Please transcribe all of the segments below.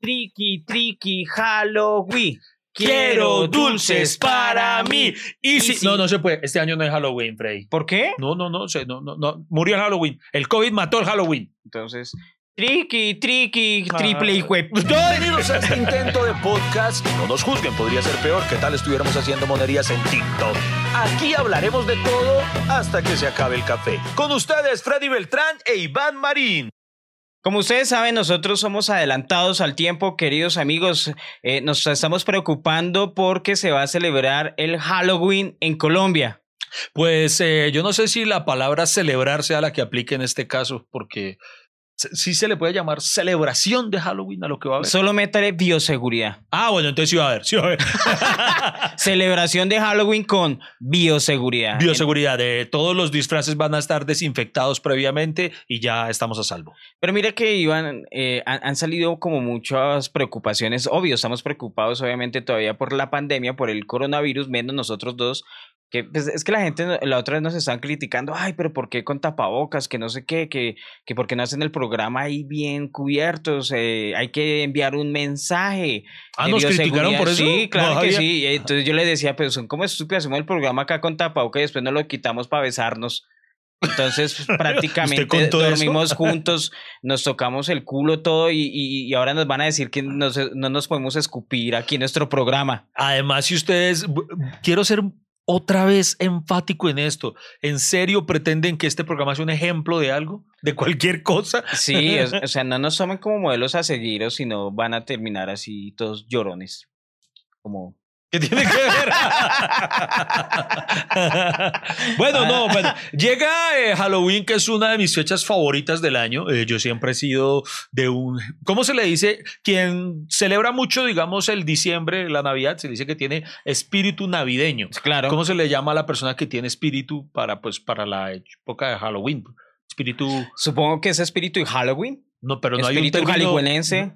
Tricky, tricky, Halloween. Quiero dulces para mí. Y si, no, no se puede. Este año no es Halloween, Frey. ¿Por qué? No, no, no, sé, no, no, no. Murió el Halloween. El COVID mató el Halloween. Entonces, tricky, tricky, triple y web. Bienvenidos a este intento de podcast. No nos juzguen, podría ser peor que tal estuviéramos haciendo monerías en TikTok. Aquí hablaremos de todo hasta que se acabe el café. Con ustedes, Freddy Beltrán e Iván Marín. Como ustedes saben, nosotros somos adelantados al tiempo, queridos amigos. Eh, nos estamos preocupando porque se va a celebrar el Halloween en Colombia. Pues eh, yo no sé si la palabra celebrar sea la que aplique en este caso, porque sí se le puede llamar celebración de Halloween a lo que va a haber. Solo métale bioseguridad. Ah, bueno, entonces sí va a haber, sí va a haber. Celebración de Halloween con bioseguridad. Bioseguridad, de todos los disfraces van a estar desinfectados previamente y ya estamos a salvo. Pero mira que Iván, eh, han, han salido como muchas preocupaciones. Obvio, estamos preocupados obviamente todavía por la pandemia, por el coronavirus, menos nosotros dos, que pues, es que la gente la otra vez nos están criticando, ay, pero ¿por qué con tapabocas? Que no sé qué, que, que por qué no hacen el programa ahí bien cubiertos, eh, hay que enviar un mensaje. Ah, nos criticaron por eso. Sí, claro que sí. Entonces yo le decía, pero son como estúpidos, hacemos el programa acá con tapabocas y después nos lo quitamos para besarnos. Entonces prácticamente dormimos juntos, nos tocamos el culo todo y, y, ahora nos van a decir que no nos podemos escupir aquí en nuestro programa. Además, si ustedes, quiero ser otra vez enfático en esto. ¿En serio pretenden que este programa sea un ejemplo de algo? ¿De cualquier cosa? Sí, o, sea, no nos tomen como modelos a seguir, sino van a terminar así todos llorones. Como ¿Qué tiene que ver? bueno, no, bueno, llega eh, Halloween, que es una de mis fechas favoritas del año. Eh, yo siempre he sido de un, ¿cómo se le dice? Quien celebra mucho, digamos, el diciembre, la Navidad, se dice que tiene espíritu navideño. Claro. ¿Cómo se le llama a la persona que tiene espíritu para, pues, para la época de Halloween? Espíritu. Supongo que es espíritu de Halloween. No, pero no hay un término. Halloweenense.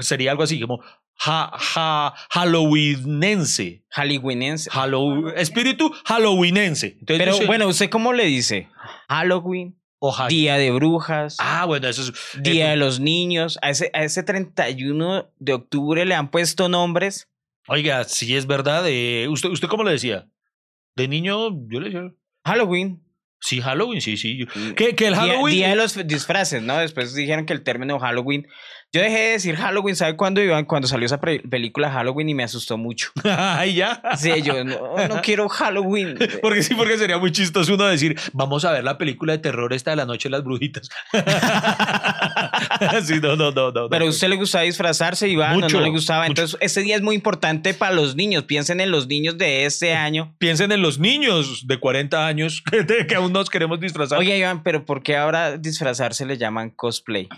sería algo así como ha, ha, halloweenense. Halloweenense. espíritu halloweenense. Pero bueno, ¿usted cómo le dice? Halloween. Día de brujas. Ah, bueno, eso es. Día de los niños. A ese, a ese 31 de octubre le han puesto nombres. Oiga, si es verdad. Eh, ¿usted, ¿Usted cómo le decía? De niño, yo le decía. Halloween. Sí, Halloween, sí, sí. Mm, que, que el Halloween. Día, de los disfraces, ¿no? Después dijeron que el término Halloween yo dejé de decir Halloween, ¿sabe cuándo, Iván? Cuando salió esa película Halloween y me asustó mucho. Ay, ya. Sí, yo no, no quiero Halloween. porque sí, porque sería muy chistoso uno decir, vamos a ver la película de terror esta de la noche de las brujitas. sí, no, no, no, no. Pero a usted le gustaba disfrazarse, Iván, mucho, no, le gustaba. Entonces, ese día es muy importante para los niños. Piensen en los niños de este año. Piensen en los niños de 40 años que aún nos queremos disfrazar. Oye, Iván, pero ¿por qué ahora disfrazarse le llaman cosplay?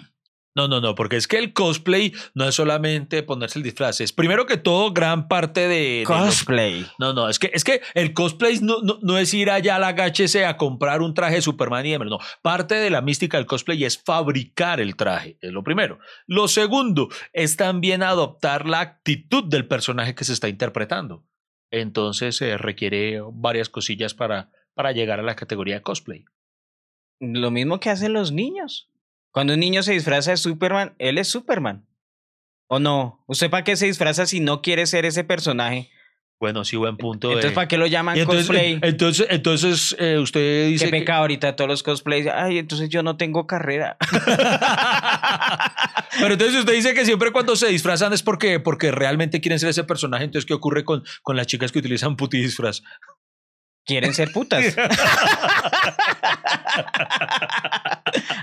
No, no, no, porque es que el cosplay no es solamente ponerse el disfraz, es primero que todo gran parte de... Cosplay. No, no, es que, es que el cosplay no, no, es ir allá a la a comprar un traje de Superman y demás, no. Parte de la mística del cosplay es fabricar el traje, es lo primero. Lo segundo es también adoptar la actitud del personaje que se está interpretando. Entonces se eh, requiere varias cosillas para, para llegar a la categoría de cosplay. Lo mismo que hacen los niños. Cuando un niño se disfraza de Superman, él es Superman. ¿O no? ¿Usted para qué se disfraza si no quiere ser ese personaje? Bueno, sí, buen punto. Entonces, ¿para qué lo llaman cosplay? Entonces, entonces eh, usted dice. Qué pecado ahorita todos los cosplays. Ay, entonces yo no tengo carrera. Pero entonces usted dice que siempre cuando se disfrazan es porque, porque realmente quieren ser ese personaje. Entonces, ¿qué ocurre con, con las chicas que utilizan puti disfraz? quieren ser putas.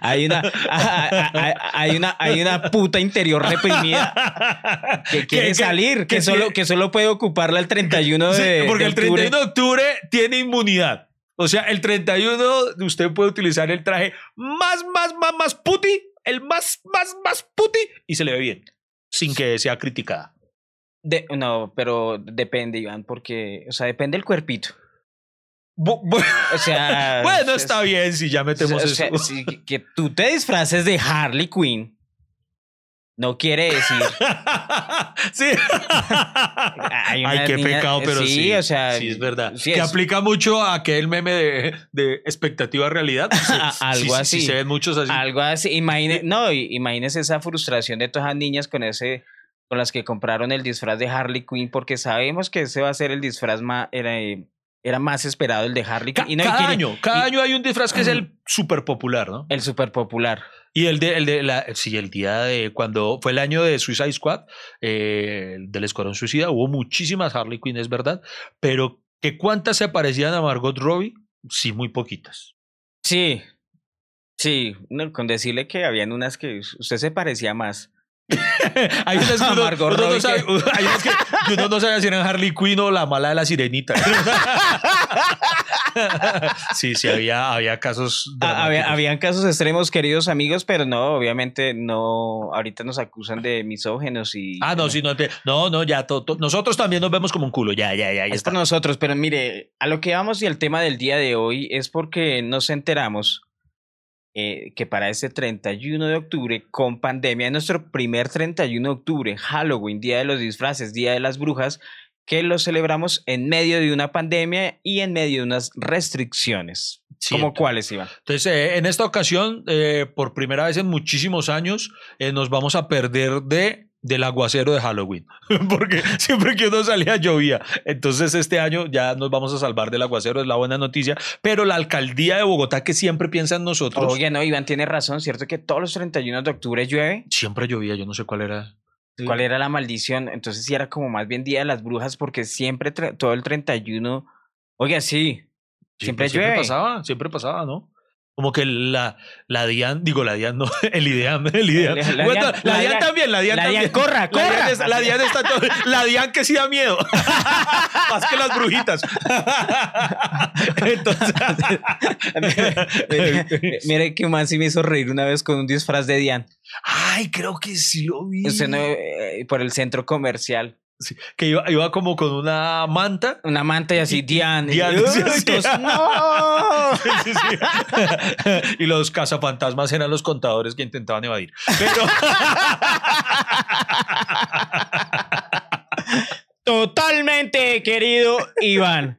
hay, una, hay, una, hay una puta interior reprimida que quiere salir, que, solo, que solo puede ocuparla el 31 de, sí, porque el 31 de octubre tiene inmunidad. O sea, el 31 usted puede utilizar el traje más, más, más, más puti, el más, más, más puti, y se le ve bien, sin que sea criticada. no, pero depende, Iván, porque, o sea, depende del cuerpito. O sea, bueno, está bien si ya metemos eso. que tú te disfraces de Harley Quinn no quiere decir. sí. Hay Ay, qué niñas- pecado, pero sí. sí, o sea, sí, es verdad. sí que es- aplica mucho a aquel meme de, de expectativa realidad. Sí, Algo sí, sí, así. se ven muchos así. Algo así. Imagine, no, imagínese esa frustración de todas las niñas con ese con las que compraron el disfraz de Harley Quinn, porque sabemos que ese va a ser el disfraz más, era, eh, era más esperado el de Harley Ca- Quinn. Y no, y cada tiene año, cada y- año hay un disfraz que es el súper popular, ¿no? el super popular. Y el de, el de la, sí, el día de cuando fue el año de Suicide Squad, eh, el del Escuadrón Suicida, hubo muchísimas Harley Quinn, es verdad, pero que cuántas se parecían a Margot Robbie, sí, muy poquitas. Sí, sí, no, con decirle que habían unas que usted se parecía más. Hay unas que uno, no sabe, que- hay unas que uno no sabe si eran Harley Quinn o la mala de la sirenita. sí, sí, había, había casos. Ah, había- habían casos extremos, queridos amigos, pero no, obviamente no, ahorita nos acusan de misógenos y... Ah, no, sí, no, no, no, ya, to- to- nosotros también nos vemos como un culo, ya, ya, ya, ya Es está. nosotros, pero mire, a lo que vamos y el tema del día de hoy es porque nos enteramos eh, que para este 31 de octubre, con pandemia, nuestro primer 31 de octubre, Halloween, Día de los Disfraces, Día de las Brujas, que lo celebramos en medio de una pandemia y en medio de unas restricciones. ¿Como Siempre. cuáles, Iván? Entonces, eh, en esta ocasión, eh, por primera vez en muchísimos años, eh, nos vamos a perder de del aguacero de Halloween, porque siempre que uno salía llovía. Entonces este año ya nos vamos a salvar del aguacero, es la buena noticia. Pero la alcaldía de Bogotá, que siempre piensa en nosotros, Oye, no, Iván tiene razón, ¿cierto? Que todos los 31 de octubre llueve. siempre llovía, yo no sé cuál era. ¿Cuál era la maldición? Entonces sí era como más bien Día de las Brujas porque siempre, todo el 31... Oiga, sí, Siempre llueve. Siempre pasaba, siempre pasaba, ¿no? Como que la, la DIAN, digo la DIAN, no, el IDEAM, el IDEAM. La- la Bueno, DIAN- la la DIAN DIAN- también, la DIAN también. Corra, corra. DIAN, es- la DIAN está todo, la DIAN que sí da miedo. Más que las brujitas. Entonces, mire, que más sí me hizo reír una vez con un disfraz de Dian. ay, creo que sí lo vi. No, eh, por el centro comercial. Sí, que iba, iba como con una manta. Una manta y así, Dian. Dian, Y- sí, ¡Uy, sí. todos, ¡No! Sí, sí. y los cazafantasmas eran los contadores que intentaban evadir. Pero Querido Iván.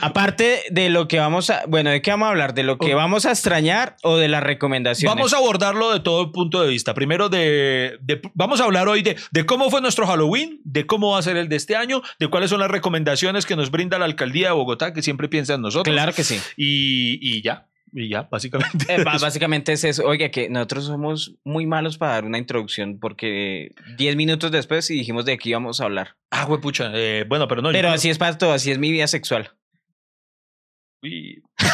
Aparte de lo que vamos a, bueno, ¿de qué vamos a hablar? ¿De lo que vamos a extrañar o de las recomendaciones? Vamos a abordarlo de todo punto de vista. Primero, de, de- vamos a hablar hoy de, de cómo fue nuestro Halloween, de cómo va a ser el de este año, de cuáles son las recomendaciones que nos brinda la alcaldía de Bogotá, que siempre piensa en nosotros. Claro que sí. Y, y ya, y ya, básicamente. Eh, básicamente es eso. Oiga, que nosotros somos muy malos para dar una introducción porque 10 minutos después y dijimos de qué íbamos a hablar. ah, pucha. eh, bueno, pero no. Pero así es para todo, así es mi vida sexual. Uy.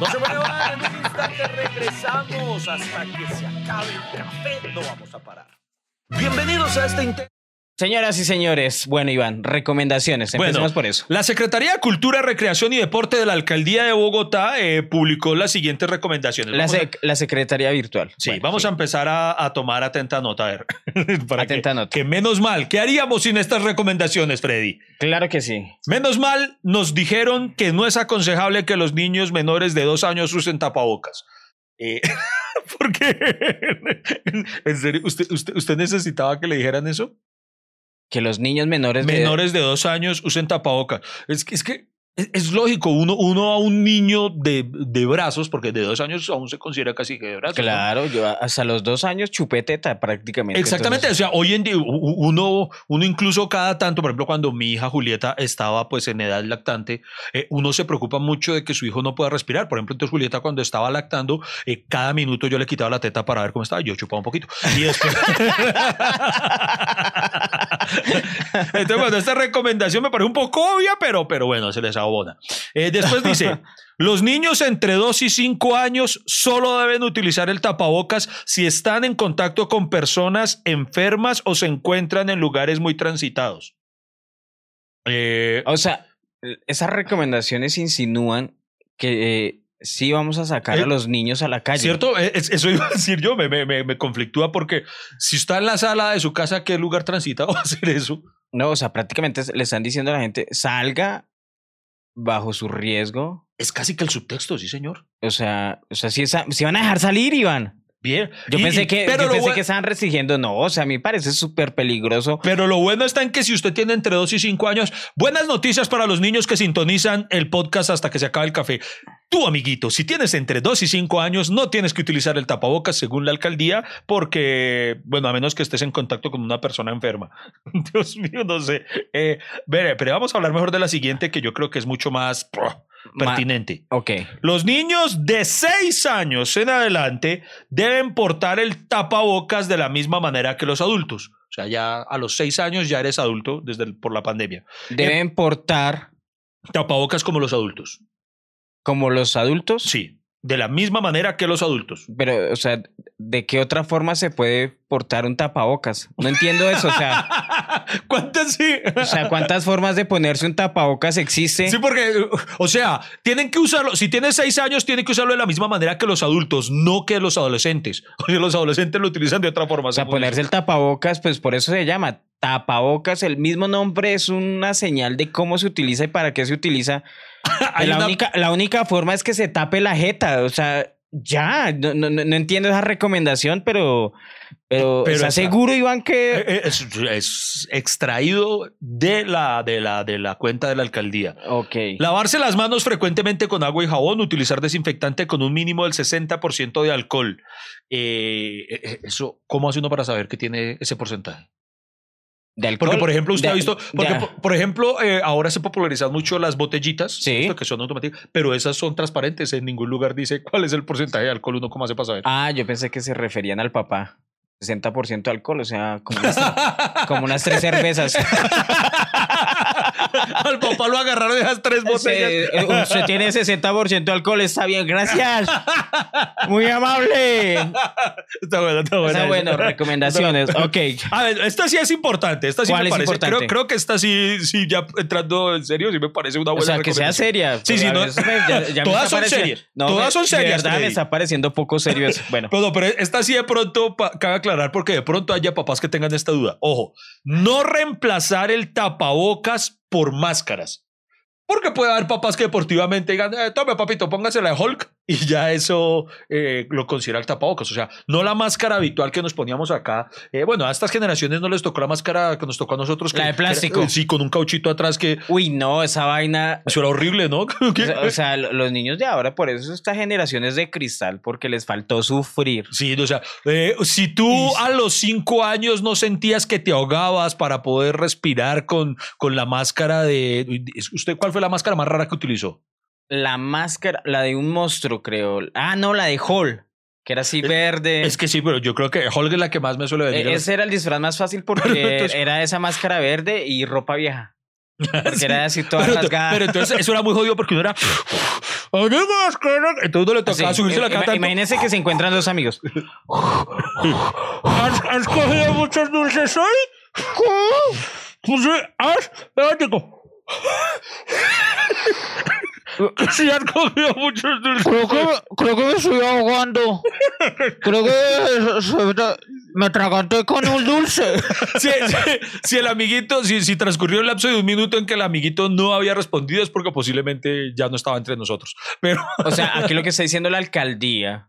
No se muevan, en un instante regresamos hasta que se acabe el café. No vamos a parar. Bienvenidos a este intento. Señoras y señores, bueno, Iván, recomendaciones. Bueno, Empecemos por eso. La Secretaría de Cultura, Recreación y Deporte de la Alcaldía de Bogotá eh, publicó las siguientes recomendaciones. La, a- Secretaría Virtual. Sí, Bueno, vamos sí. a empezar a, a tomar atenta nota. A ver. Para Atenta que, nota. que menos mal. ¿Qué haríamos sin estas recomendaciones, Freddy? Claro que sí. Menos mal, nos dijeron que no es aconsejable que los niños menores de dos años usen tapabocas. Eh, ¿Por qué? ¿En serio? ¿Usted, usted, usted necesitaba que le dijeran eso? Que los niños menores, de- Menores de dos años usen tapabocas. Es que, es que es, es lógico, uno, uno a un niño de, de brazos, porque de dos años aún se considera casi que de brazos. ¿no? Claro, yo hasta los dos años chupé teta prácticamente. Exactamente, entonces- o sea, hoy en día uno, uno incluso cada tanto, por ejemplo, cuando mi hija Julieta estaba pues en edad lactante, eh, uno se preocupa mucho de que su hijo no pueda respirar. Por ejemplo, entonces Julieta cuando estaba lactando, eh, cada minuto yo le quitaba la teta para ver cómo estaba, yo chupaba un poquito. Y después... entonces, bueno, esta recomendación me parece un poco obvia, pero, pero bueno, se les abona. Eh, después dice... Los niños entre 2 y 5 años solo deben utilizar el tapabocas si están en contacto con personas enfermas o se encuentran en lugares muy transitados. Eh, O sea, esas recomendaciones insinúan que eh, sí vamos a sacar Eh, a los niños a la calle. ¿Cierto? Eh, es- Eso iba a decir yo, me, me, me, me conflictúa porque si está en la sala de su casa, ¿qué lugar transitado va a hacer eso? No, o sea, prácticamente le están diciendo a la gente, salga bajo su riesgo. Es casi que el subtexto, sí, señor. O sea, o sea si, esa- si van a dejar salir, Iván. Bien. Yo Y- pensé, que, pero yo pensé que estaban restringiendo. No, o sea, a mí me parece súper peligroso. Pero lo bueno está en que si usted tiene entre 2 y 5 años, buenas noticias para los niños que sintonizan el podcast hasta que se acabe el café. Tú, amiguito, si tienes entre 2 y 5 años, no tienes que utilizar el tapabocas según la alcaldía, porque, bueno, a menos que estés en contacto con una persona enferma. Dios mío, no sé. Eh, pero vamos a hablar mejor de la siguiente, que yo creo que es mucho más pro, Ma- pertinente. Ok. Los niños de 6 años en adelante deben portar el tapabocas de la misma manera que los adultos. O sea, ya a los 6 años ya eres adulto desde el- por la pandemia. Deben portar Tapabocas como los adultos. como los adultos. Sí, de la misma manera que los adultos. Pero, o sea, ¿de qué otra forma se puede portar un tapabocas? No entiendo eso. O sea, ¿Cuántas sí? o sea ¿cuántas formas de ponerse un tapabocas existe? Sí, porque, o sea, tienen que usarlo. Si tienes seis años, tienen que usarlo de la misma manera que los adultos, no que los adolescentes. Oye, los adolescentes lo utilizan de otra forma. O sea, ponerse el tapabocas, pues por eso se llama tapabocas. El mismo nombre es una señal de cómo se utiliza y para qué se utiliza. Hay la, una- única, la única forma es que se tape la jeta. O sea, ya, no, no, no- entiendo esa recomendación, pero, pero, Pero ¿estás esa- seguro, Iván, que... Eh, eh, Es, es extraído de la, de, la, de la cuenta de la alcaldía. ok. Lavarse las manos frecuentemente con agua y jabón, utilizar desinfectante con un mínimo del 60% de alcohol. Eh, eso, ¿Cómo hace uno para saber que tiene ese porcentaje? De alcohol. Porque, por ejemplo, usted De- ha visto, porque, de- por, por ejemplo, eh, ahora se popularizan mucho las botellitas, que son automáticas, pero esas son transparentes, en ningún lugar dice cuál es el porcentaje de alcohol, uno cómo hace para saber. Ah, yo pensé que se referían al papá. 60% alcohol, o sea, como unas, como unas tres cervezas. Al papá lo agarraron de esas tres botellas. Se- eh, usted tiene 60% alcohol, está bien, gracias. Muy amable. Está bueno, está bueno. Está bueno, recomendaciones. Ok. A ver, esta sí es importante. Esta sí ¿Cuál me es parece. importante? Creo, creo que esta sí, sí, ya entrando en serio, sí me parece una O buena sea, que sea seria. Sí, sí, no- ya- Todas está son serias. No, Todas son serias, De verdad me está pareciendo poco serio eso. Bueno, Pero, pero esta sí de pronto cabe aclarar porque de pronto haya papás que tengan esta duda. Ojo, no reemplazar el tapabocas por máscaras. Porque puede haber papás que deportivamente digan, eh, tome papito, póngase la de Hulk y ya eso eh, lo considera el tapabocas. O sea, no la máscara habitual que nos poníamos acá. Eh, bueno, a estas generaciones no les tocó la máscara que nos tocó a nosotros. La que- de plástico. era- sí, con un cauchito atrás que uy, no, esa vaina. eso era horrible, ¿no? O sea, los niños de ahora, por eso esta generación es de cristal, porque les faltó sufrir. Sí, o sea, eh, si tú a los cinco años no sentías que te ahogabas para poder respirar con, con la máscara de... ¿Usted cuál fue la máscara más rara que utilizó? La máscara, la de un monstruo, creo. Ah, no, la de Hall, que era así verde. Es que sí, pero yo creo que Hulk es la que más me suele venir. E- ese era el disfraz más fácil porque entonces- era esa máscara verde y ropa vieja. Porque Sí. era así toda pero, rasgada. pero entonces eso era muy jodido porque uno era... Amigos, que no-". Entonces uno le tocaba Así, subirse la cara. Imagínense que se encuentran dos amigos. ¿Has, has cogido muchos dulces hoy? Pues, eh, ¿Has? Espérate, Sí, has cogido muchos dulces. Creo que, creo que me estoy ahogando. Creo que me traganté con un dulce. si, si- si el amiguito, si, si transcurrió el lapso de un minuto en que el amiguito no había respondido, es porque posiblemente ya no estaba entre nosotros. Pero O sea, aquí lo que está diciendo la alcaldía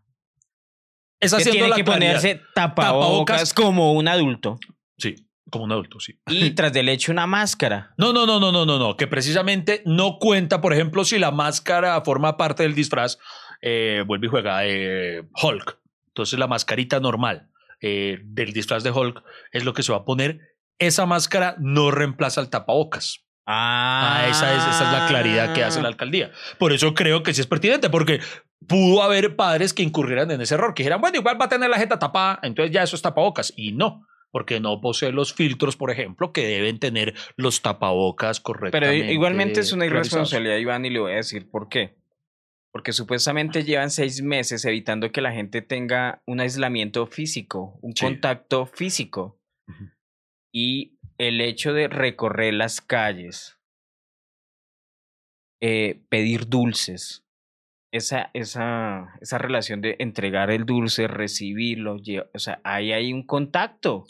es es que haciendo tiene la que claridad. ponerse tapabocas, Tapabocas. como un adulto Sí, como un adulto, sí. y tras del hecho una máscara. No, no, no, no, no, no, no. Que precisamente no cuenta, por ejemplo, si la máscara forma parte del disfraz, eh, vuelve y juega eh, Hulk. Entonces la mascarita normal eh, del disfraz de Hulk es lo que se va a poner. Esa máscara no reemplaza el tapabocas. Ah, esa es, esa es la claridad que hace la alcaldía. Por eso creo que sí es pertinente, porque pudo haber padres que incurrieran en ese error, que dijeran, bueno, igual va a tener la jeta tapada, entonces ya eso es tapabocas. Y no, porque no posee los filtros, por ejemplo, que deben tener los tapabocas Pero correctamente. igualmente es una irresponsabilidad, Iván, y le voy a decir por qué. Porque supuestamente llevan seis meses evitando que la gente tenga un aislamiento físico, un Sí. contacto físico. Y el hecho de recorrer las calles, eh, pedir dulces, esa, esa, esa relación de entregar el dulce, recibirlo, o sea, ahí hay un contacto.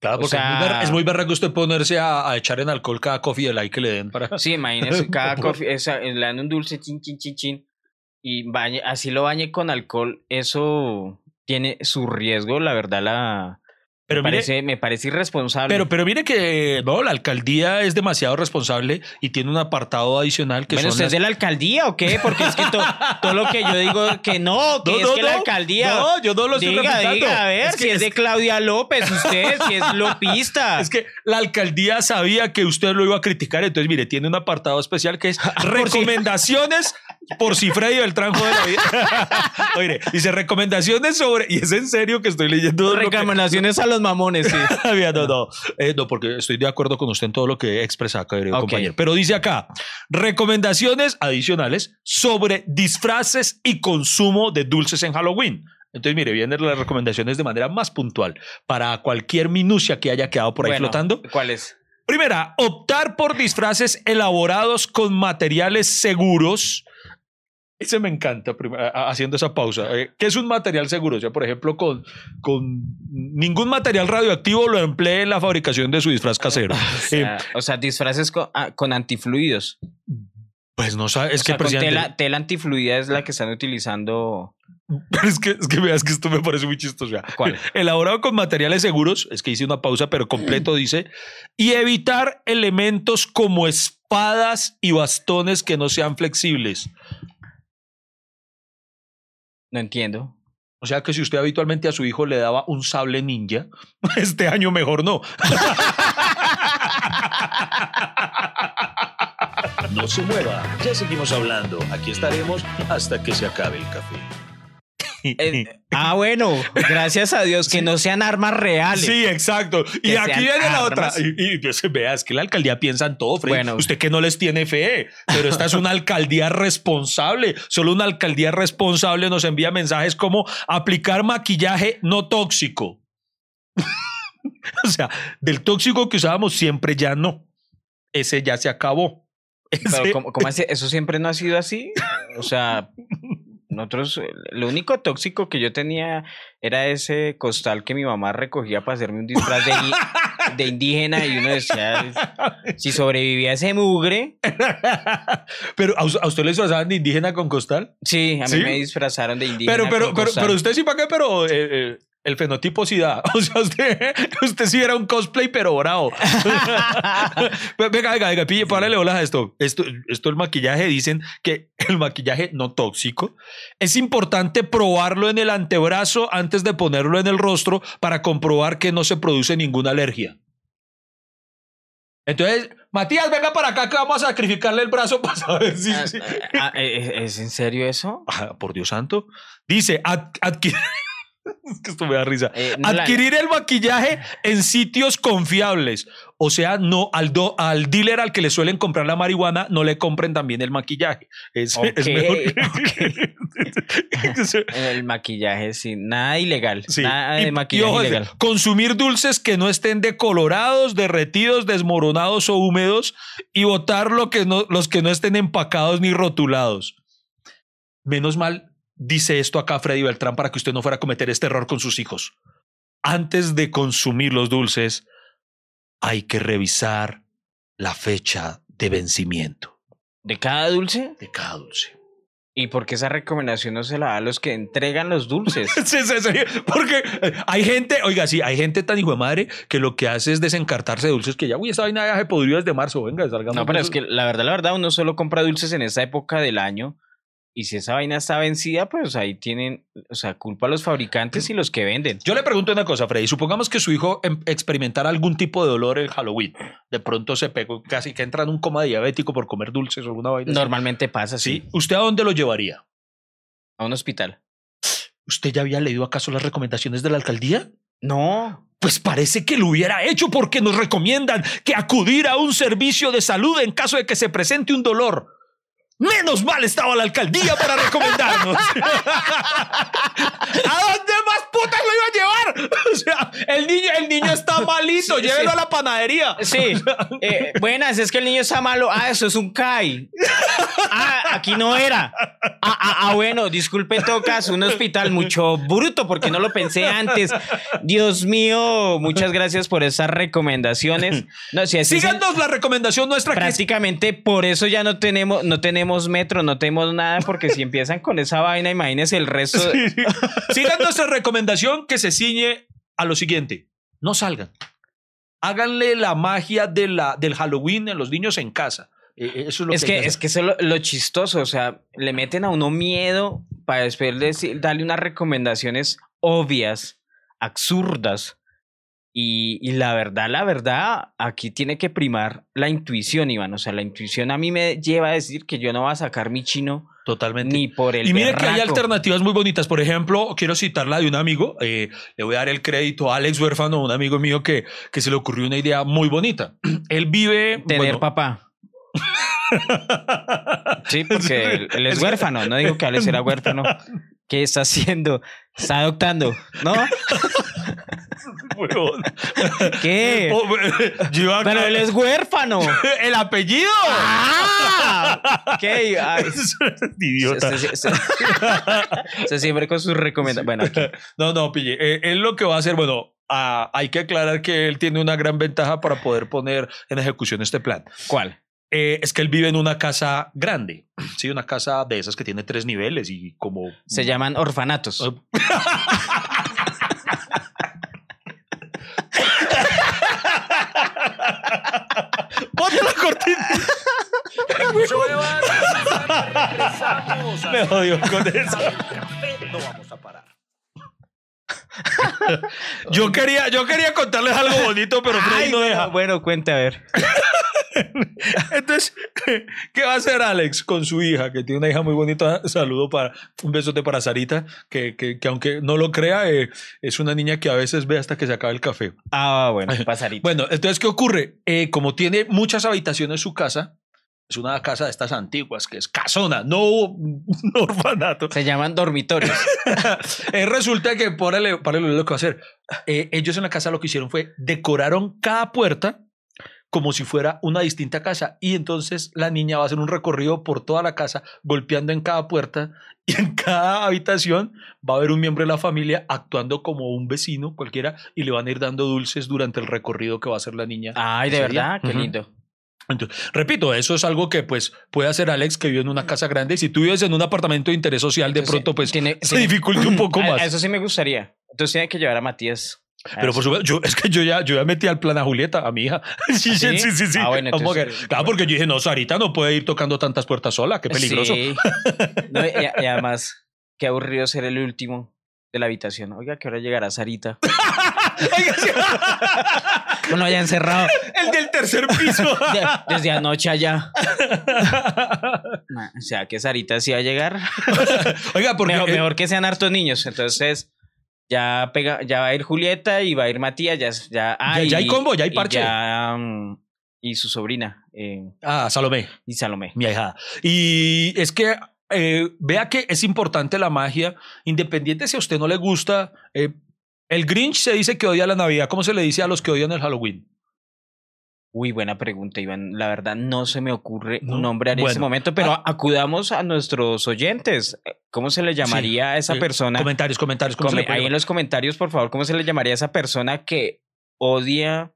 Claro, o porque es muy sea- es muy berraco usted ponerse a, a echar en alcohol cada coffee de like que le den para... Sí, imagínese, cada coffee, esa, le dan un dulce, chin, chin, chin, chin, y bañe, así lo bañe con alcohol, eso, tiene su riesgo, la verdad, la, Pero me, mire, parece, me parece irresponsable. pero, pero mire que no, la alcaldía es demasiado responsable y tiene un apartado adicional que bueno, son ¿usted las- es de la alcaldía o qué? Porque es que to- todo lo que yo digo que no, que No, es no, que la alcaldía. No, yo no lo estoy diga, diga, a ver, Es que si es, es- de Claudia López, usted, si es lopista. Es que la alcaldía sabía que usted lo iba a criticar, entonces mire, tiene un apartado especial que es recomendaciones por si Freddy Beltrán jode la vida. Oye, dice recomendaciones sobre, y es en serio que estoy leyendo que- Recomendaciones a los mamones, sí. Mira, no, no, Eh, no, porque estoy de acuerdo con usted en todo lo que expresa, querido Ok. compañero. Pero dice acá, recomendaciones adicionales sobre disfraces y consumo de dulces en Halloween. Entonces, mire, vienen las recomendaciones de manera más puntual para cualquier minucia que haya quedado por ahí Bueno, flotando. ¿Cuál es? Primera, optar por disfraces elaborados con materiales seguros. Ese me encanta, haciendo esa pausa. Eh, ¿Qué es un material seguro? O sea, por ejemplo, con, con ningún material radioactivo lo emplee en la fabricación de su disfraz casero. O Eh, sea, o sea, disfraces con, ah, con antifluidos. pues no sabes, es O que sea, presidente- tela, tela antifluida es la que están utilizando. Pero es que, es que veas que esto me parece muy chistoso. ya. ¿Cuál? Elaborado con materiales seguros, es que hice una pausa, pero completo dice, y evitar elementos como espadas y bastones que no sean flexibles. No entiendo. O sea que si usted habitualmente a su hijo le daba un sable ninja, este año mejor no. No se mueva, ya seguimos hablando. Aquí estaremos hasta que se acabe el café. Eh, ah, bueno, gracias a Dios que no sean armas reales. Sí, exacto. Y aquí viene la otra. Y, y pues, vea, es que la alcaldía piensa en todo, Freddy. Bueno. Usted que no les tiene fe, pero esta es una alcaldía responsable. Solo una alcaldía responsable nos envía mensajes como aplicar maquillaje no tóxico. o sea, del tóxico que usábamos siempre ya no. Ese ya se acabó. Pero ¿cómo, cómo? ¿Eso siempre no ha sido así? O sea, nosotros, eh, lo único tóxico que yo tenía era ese costal que mi mamá recogía para hacerme un disfraz de, indígena y uno decía, si sobrevivía ese mugre, pero ¿a us- a usted le disfrazaban de indígena con costal? sí, a mí ¿Sí? me disfrazaron de indígena. Pero, pero, con pero, costal. pero usted sí para qué, pero eh, eh, el fenotipo sí da. O sea, usted, usted sí era un cosplay, pero bravo. venga, venga, venga, pille, párale bolas a esto. Esto, esto el maquillaje, dicen que el maquillaje no tóxico. Es importante probarlo en el antebrazo antes de ponerlo en el rostro para comprobar que no se produce ninguna alergia. Entonces, Matías, venga para acá que vamos a sacrificarle el brazo para saber si... Ah, ah, ¿es, es en serio eso? Ah, por Dios santo. Dice, ad- adquirir... es que esto me da risa. Eh, no, la- Adquirir el maquillaje en sitios confiables. O sea, no al, do- al dealer al que le suelen comprar la marihuana, no le compren también el maquillaje. Es, mejor. El maquillaje, sí, nada ilegal. Sí. Nada Y- de y maquillaje ojo, ilegal. consumir dulces que no estén decolorados, derretidos, desmoronados o húmedos y botar lo que no, los que no estén empacados ni rotulados. Menos mal dice esto acá Freddy Beltrán para que usted no fuera a cometer este error con sus hijos. Antes de consumir los dulces, hay que revisar la fecha de vencimiento ¿De cada dulce? de cada dulce. ¿Y por qué esa recomendación no se la da a los que entregan los dulces? Sí, sí, sí, porque hay gente, oiga, sí, hay gente tan hijo de madre que lo que hace es desencartarse de dulces que ya, uy, esa vaina ya se podrió desde marzo, venga, salgamos. No, pero es que la verdad, la verdad, uno solo compra dulces en esa época del año. Y si esa vaina está vencida, pues ahí tienen, o sea, culpa a los fabricantes y los que venden. Yo le pregunto una cosa, Freddy. Supongamos que su hijo em- experimentara algún tipo de dolor en Halloween. De pronto se pegó, casi que entra en un coma diabético por comer dulces o alguna vaina. así. Normalmente pasa así, Sí. ¿Usted a dónde lo llevaría? a un hospital. ¿Usted ya había leído acaso las recomendaciones de la alcaldía? No, Pues parece que lo hubiera hecho porque nos recomiendan que acudir a un servicio de salud en caso de que se presente un dolor. Menos mal estaba la alcaldía para recomendarnos. ¿A dónde más putas lo iba a llevar? El niño, el niño está malito, Sí, llévelo sí. a la panadería. Sí, eh, buenas, es que el niño está malo. Ah, eso es un CAI. Ah, aquí no era. Ah, ah, ah, bueno, disculpe, tocas un hospital mucho bruto porque no lo pensé antes. Dios mío, muchas gracias por esas recomendaciones. No, si Síganos la recomendación nuestra que es prácticamente por eso ya no tenemos, no tenemos metro, no tenemos nada, porque si empiezan con esa vaina, imagínense el resto. de- Sigan nuestra recomendación que se ciñe a lo siguiente. No salgan. Háganle la magia de la, del Halloween en los niños en casa. Eh, eh, Eso es lo Es que, es que eso es lo, lo chistoso, o sea, le meten a uno miedo para después decir- darle unas recomendaciones obvias, absurdas. Y, y la verdad, la verdad, aquí tiene que primar la intuición, Iván. O sea, la intuición a mí me lleva a decir que yo no voy a sacar mi chino Totalmente. ni por el y mire que hay alternativas muy bonitas. Por ejemplo, quiero citar la de un amigo. eh, le voy a dar el crédito a Alex Huérfano, un amigo mío que, que se le ocurrió una idea muy bonita. Él vive. Tener bueno, papá. Sí, porque él, él es huérfano. No digo que Alex era huérfano. ¿Qué está haciendo? Está adoptando, ¿no? huevón. ¿Qué? Oh, yo acá- Pero él es huérfano. el apellido. ¡Ah! Ok, ay, Idiota. se- se- se- se siempre con sus recomendaciones. Bueno, aquí. No, no, pille. Eh, él lo que va a hacer, bueno, ah, hay que aclarar que él tiene una gran ventaja para poder poner en ejecución este plan. ¿Cuál? Eh, es que él vive en una casa grande, sí, una casa de esas que tiene tres niveles y como... Se llaman orfanatos. ¡Ponte la cortina! Me odio con eso. No vamos a parar. Yo quería, yo quería contarles algo bonito, pero Freddy no deja. Bueno, cuente a ver. Entonces, ¿qué va a hacer Alex con su hija? Que tiene una hija muy bonita. Saludo para un besote para Sarita, que, que, que aunque no lo crea, eh, es una niña que a veces ve hasta que se acaba el café. Ah, bueno, pasarito. Bueno, entonces, ¿qué ocurre? Eh, como tiene muchas habitaciones su casa, es una casa de estas antiguas, que es casona, no un orfanato. Se llaman dormitorios. Eh, resulta que, párale, párale lo que va a hacer. Eh, ellos en la casa lo que hicieron fue decoraron cada puerta como si fuera una distinta casa. Y entonces la niña va a hacer un recorrido por toda la casa, golpeando en cada puerta y en cada habitación va a haber un miembro de la familia actuando como un vecino cualquiera y le van a ir dando dulces durante el recorrido que va a hacer la niña. Ay, de día. verdad, qué lindo. Entonces, repito, eso es algo que pues puede hacer Alex que vive en una casa grande. Y si tú vives en un apartamento de interés social, de Entonces, pronto pues tiene- se dificulta un poco más. a Eso sí me gustaría. Entonces tiene que llevar a Matías. Pero por supuesto, yo, es que yo ya, yo ya metí al plan a Julieta, a mi hija. Sí, sí, ¿Sí? sí, sí. sí. Ah, bueno, entonces- que- claro, porque yo dije, no, Sarita no puede ir tocando tantas puertas sola, qué peligroso. Sí. No, y, y además, qué aburrido ser el último de la habitación. Oiga, ¿qué hora llegará Sarita? Uno haya encerrado el del tercer piso. de- desde anoche allá. O sea, que Sarita sí va a llegar. Oiga, porque mejor, mejor que sean hartos niños. Entonces, ya, pega, ya va a ir Julieta y va a ir Matías. Ya, ya, ah, Ya- hay combo, ya hay y parche. ya, mm, y su sobrina, eh, Ah, Salomé, y Salomé. mi hija. Y es que eh, vea que es importante la magia, independiente si a usted no le gusta. eh, el Grinch se dice que odia la Navidad. ¿Cómo se le dice a los que odian el Halloween? Uy, buena pregunta, Iván. La verdad no se me ocurre No. un nombre en Bueno. este momento, pero Ah. acudamos a nuestros oyentes. ¿Cómo se le llamaría a esa Eh, persona? Comentarios, comentarios. ¿cómo se le ahí en los comentarios, por favor, ¿cómo se le llamaría a esa persona que odia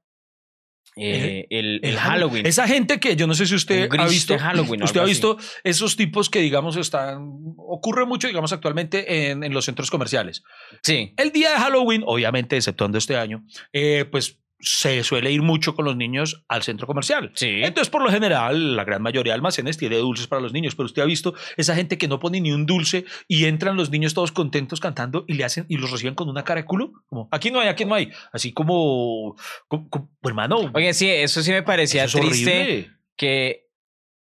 eh, el, el Halloween? Esa gente que yo no sé si usted ha visto. Halloween usted ha así. visto esos tipos que, digamos, están. Ocurre mucho, digamos, actualmente en, en los centros comerciales. Sí. El día de Halloween, obviamente, exceptuando este año, eh, pues se suele ir mucho con los niños al centro comercial. Sí. Entonces, por lo general, la gran mayoría de almacenes tiene dulces para los niños, pero usted ha visto esa gente que no pone ni un dulce y entran los niños todos contentos cantando y le hacen y los reciben con una cara de culo, como aquí no hay, aquí no hay, así como, como- como- hermano. Oye, sí, eso sí me parecía es triste horrible. que,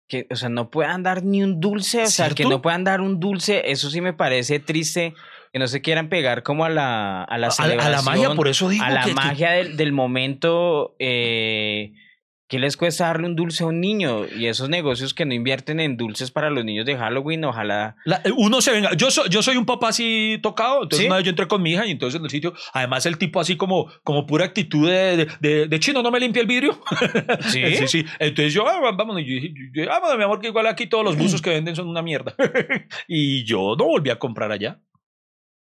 que, o sea, no puedan dar ni un dulce, o sea, que no puedan dar un dulce, eso sí me parece triste, que no se quieran pegar como a la, a la A, a la magia, por eso digo a la que- que- magia del, del momento. eh, ¿Qué les cuesta darle un dulce a un niño? Y esos negocios que no invierten en dulces para los niños de Halloween, ojalá. La- eh, uno se venga. Yo, soy yo soy un papá así tocado. Entonces, ¿Sí? una vez yo entré con mi hija y entonces en el sitio, además, el tipo así como, como pura actitud de, de, de- de chino, no me limpia el vidrio. ¿Sí? sí, sí. Entonces yo, ah, vámonos. Yo dije, yo- yo, vámonos, mi amor, que igual aquí todos los buzos que venden son una mierda. y yo no volví a comprar allá.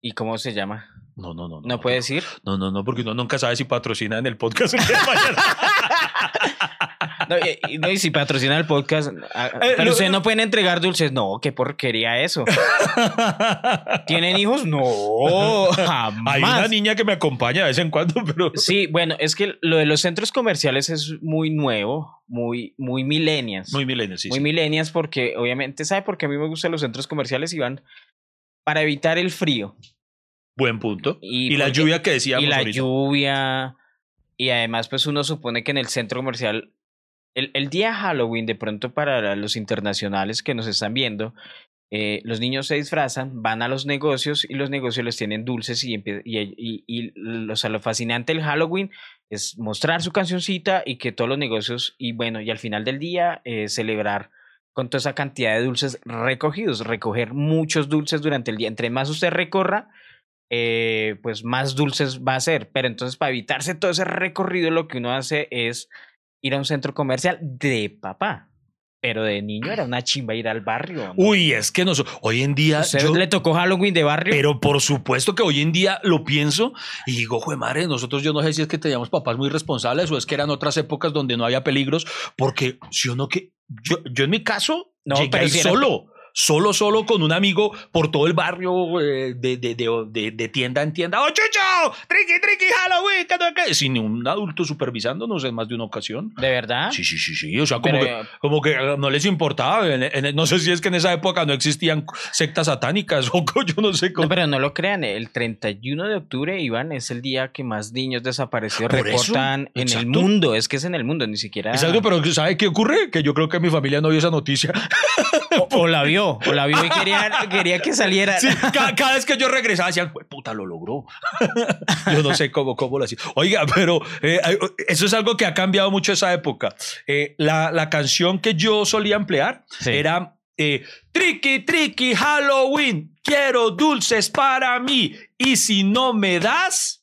¿Y cómo se llama? No, no, no. ¿No puede decir? No, no, no, porque uno nunca sabe si patrocina en el podcast el. No, y, y- no, y si patrocina el podcast, ah, Eh, pero lo- ustedes no pueden entregar dulces. No, qué porquería eso. ¿Tienen hijos? No, jamás. Hay una niña que me acompaña de vez en cuando, pero. Sí, bueno, es que lo de los centros comerciales es muy nuevo, muy, muy millennials. Muy milenial, sí. muy sí. millennials porque obviamente, ¿sabe por qué a mí me gustan los centros comerciales, Iván? Para evitar el frío. Buen punto. Y Y, la lluvia que y decíamos la ahorita. lluvia. Y además, pues uno supone que en el centro comercial, el, el día Halloween, de pronto para los internacionales que nos están viendo, eh, los niños se disfrazan, van a los negocios y los negocios les tienen dulces y, y, y, y lo, o sea, lo fascinante del Halloween es mostrar su cancioncita y que todos los negocios, y bueno, y al final del día eh, celebrar con toda esa cantidad de dulces recogidos, recoger muchos dulces durante el día. Entre más usted recorra, eh, pues más dulces va a ser. Pero entonces, para evitarse todo ese recorrido, lo que uno hace es ir a un centro comercial de papá. Pero de niño era una chimba ir al barrio. ¿no? Uy, es que nos, hoy en día. ¿Usted yo- le tocó Halloween de barrio? pero por supuesto que hoy en día lo pienso y digo, jue madre, nosotros yo no sé si es que teníamos papás muy responsables o es que eran otras épocas donde no había peligros, porque si o no que yo, yo en mi caso No, llegué pero ahí si era- solo. Solo, con un amigo por todo el barrio eh, de, de, de, de- tienda en tienda. ¡Oh, Chucho! ¡Triqui, triqui, Halloween! ¿qué no qué?". Sin un adulto supervisándonos en más de una ocasión. ¿De verdad? Sí, sí, sí, sí. O sea, como Pero, que eh, como que eh, no les importaba. En- en- no sé si es que en esa época no existían sectas satánicas o yo no sé cómo. No, pero no lo crean, el 31 de octubre, Iván, es el día que más niños desaparecidos eso, reportan en el exacto. mundo. Es que es en el mundo, ni siquiera. Es algo, pero ¿sabe qué ocurre? Que yo creo que mi familia no vio esa noticia. O, o la vio, o la vio y quería, quería que saliera. Sí, ca- cada, vez que yo regresaba decían, "Jue puta, lo logró. yo no sé cómo, cómo lo hacía. Oiga, pero eh, eso es algo que ha cambiado mucho esa época. Eh, la, la canción que yo solía emplear Sí. era eh, Tricky, tricky, Halloween, quiero dulces para mí. Y si no me das...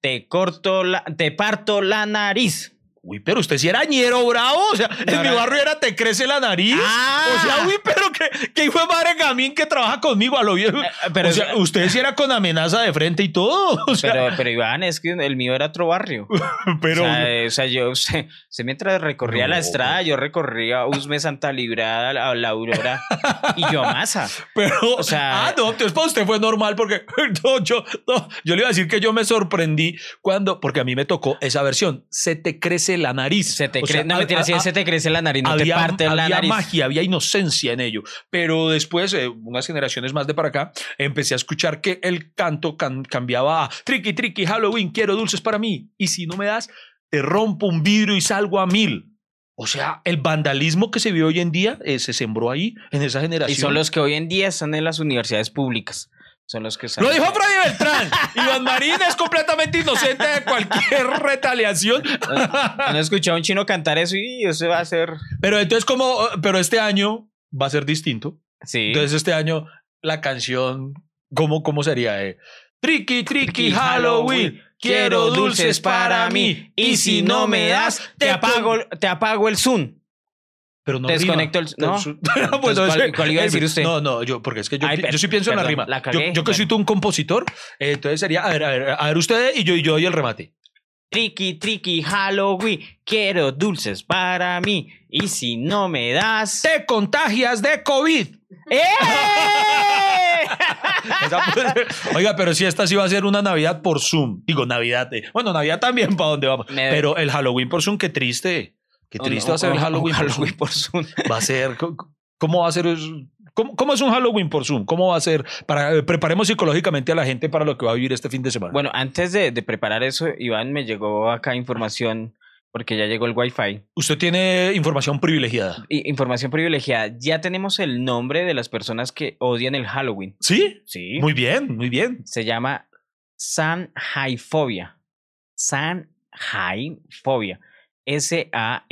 Te corto la, te parto la nariz. Uy, pero usted sí era ñero bravo. O sea, en mi barrio era te crece la nariz. Ah. O sea, uy, pero que, que hijo de madre gamín que trabaja conmigo a lo viejo. Eh, pero- o sea, usted sí era con amenaza de frente y todo. O sea, Pero, pero Iván, es que el mío era otro barrio. pero, o, sea, eh, o sea, yo, se, se mientras recorría la No. estrada, yo recorría Usme Santa Librada, la, la Aurora y yo a Masa. pero, o sea- ah, no, entonces para usted fue normal porque no, yo, no, yo le iba a decir que yo me sorprendí cuando, porque a mí me tocó esa versión, se te crece la nariz. Se te O cre- sea, no si a- se te crece la nariz, no te había, parte la había nariz. magia, había inocencia en ello. Pero después, eh, unas generaciones más de para acá, empecé a escuchar que el canto can- cambiaba a Tricky, Tricky, Halloween, quiero dulces para mí. Y si no me das, te rompo un vidrio y salgo a mil. O sea, el vandalismo que se vio hoy en día eh, se sembró ahí, en esa generación. Y son los que hoy en día están en las universidades públicas. Son los que están. Lo dijo Freddy Beltrán. Iván Marín es completamente inocente de cualquier retaliación. Han escuchado a un chino cantar eso y eso va a ser. Pero entonces, como, pero este año va a ser distinto. Sí. Entonces este año la canción, ¿cómo, cómo sería? Eh? Tricky, tricky, Halloween, quiero dulces para mí. Y si no me das, te apago, te apago el Zoom. Pero no te rima. desconecto el- no. Bueno, Entonces, ¿cuál- cuál iba a decir usted? No, no, yo, porque es que yo, Ay, yo sí pienso en la perdón, rima. la yo, cagué. yo que soy tú un compositor, eh, entonces sería, a ver, a ver, a ver usted y yo y yo y el remate. Tricky, tricky, Halloween, quiero dulces para mí. Y si no me das. Te contagias de COVID. ¡Eh! Oiga, pero si esta sí va a ser una Navidad por Zoom. Digo, Navidad. eh. Bueno, Navidad también, ¿para dónde vamos? Me- Pero el Halloween por Zoom, qué triste. Qué triste va a ser el Halloween, Halloween por Zoom. Va a ser. ¿Cómo va a ser? ¿Cómo, cómo es un Halloween por Zoom? ¿Cómo va a ser? Para, eh, preparemos psicológicamente a la gente para lo que va a vivir este fin de semana. Bueno, antes de, de preparar eso, Iván, me llegó acá información, porque ya llegó el Wi-Fi. Usted tiene información privilegiada. I- información privilegiada. Ya tenemos el nombre de las personas que odian el Halloween. ¿Sí? Sí. Muy bien, muy bien. Se llama Sanhaifobia. Sanhaifobia. S-A-M-H-A-I-N,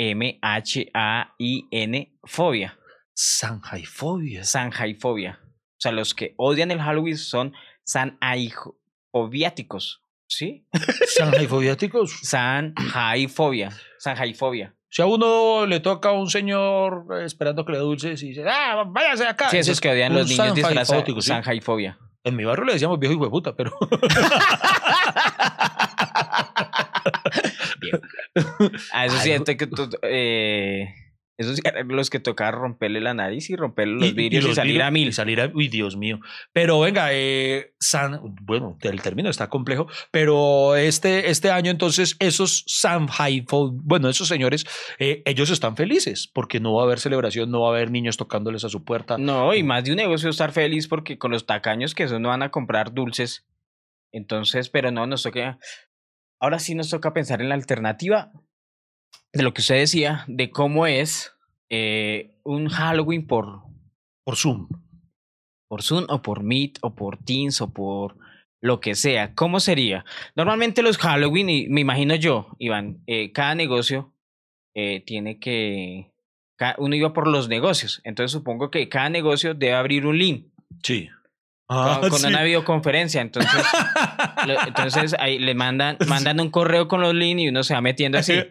fobia. Sanjaifobia. Sanjaifobia. O sea, los que odian el Halloween son sanjaifobiáticos. ¿Sí? Sanjaifobiáticos. Sanjaifobia. Sanjaifobia. Si a uno le toca a un señor eh, esperando que le dulces y dice, ah, váyase acá. Sí, esos es que odian los niños disfrazados. sanjaifótico, ¿sí? Sanjaifobia. En mi barrio le decíamos viejo hijo de puta, pero. Ah, eso sí, no. que tú- eh, esos eran los que tocaba romperle la nariz y romperle los Y- y vidrios y, los salir vidrios- a mil. Y salir a, uy, Dios mío. Pero venga, eh, San, bueno, el término está complejo, pero este, este año entonces esos Sanjaifo, bueno, esos señores, eh, ellos están felices porque no va a haber celebración, no va a haber niños tocándoles a su puerta. No, y más de un negocio estar feliz porque con los tacaños que son no van a comprar dulces. Entonces, pero no, nos toca. Ahora sí nos toca pensar en la alternativa de lo que usted decía, de cómo es eh, un Halloween por, Por Zoom. por Zoom o por Meet o por Teams o por lo que sea. ¿Cómo sería? Normalmente los Halloween, y me imagino yo, Iván, eh, cada negocio eh, tiene que... Uno iba por los negocios, entonces supongo que cada negocio debe abrir un link Sí. Con, con sí. una videoconferencia. Entonces, lo- entonces ahí le mandan, mandan un correo con los links y uno se va metiendo así.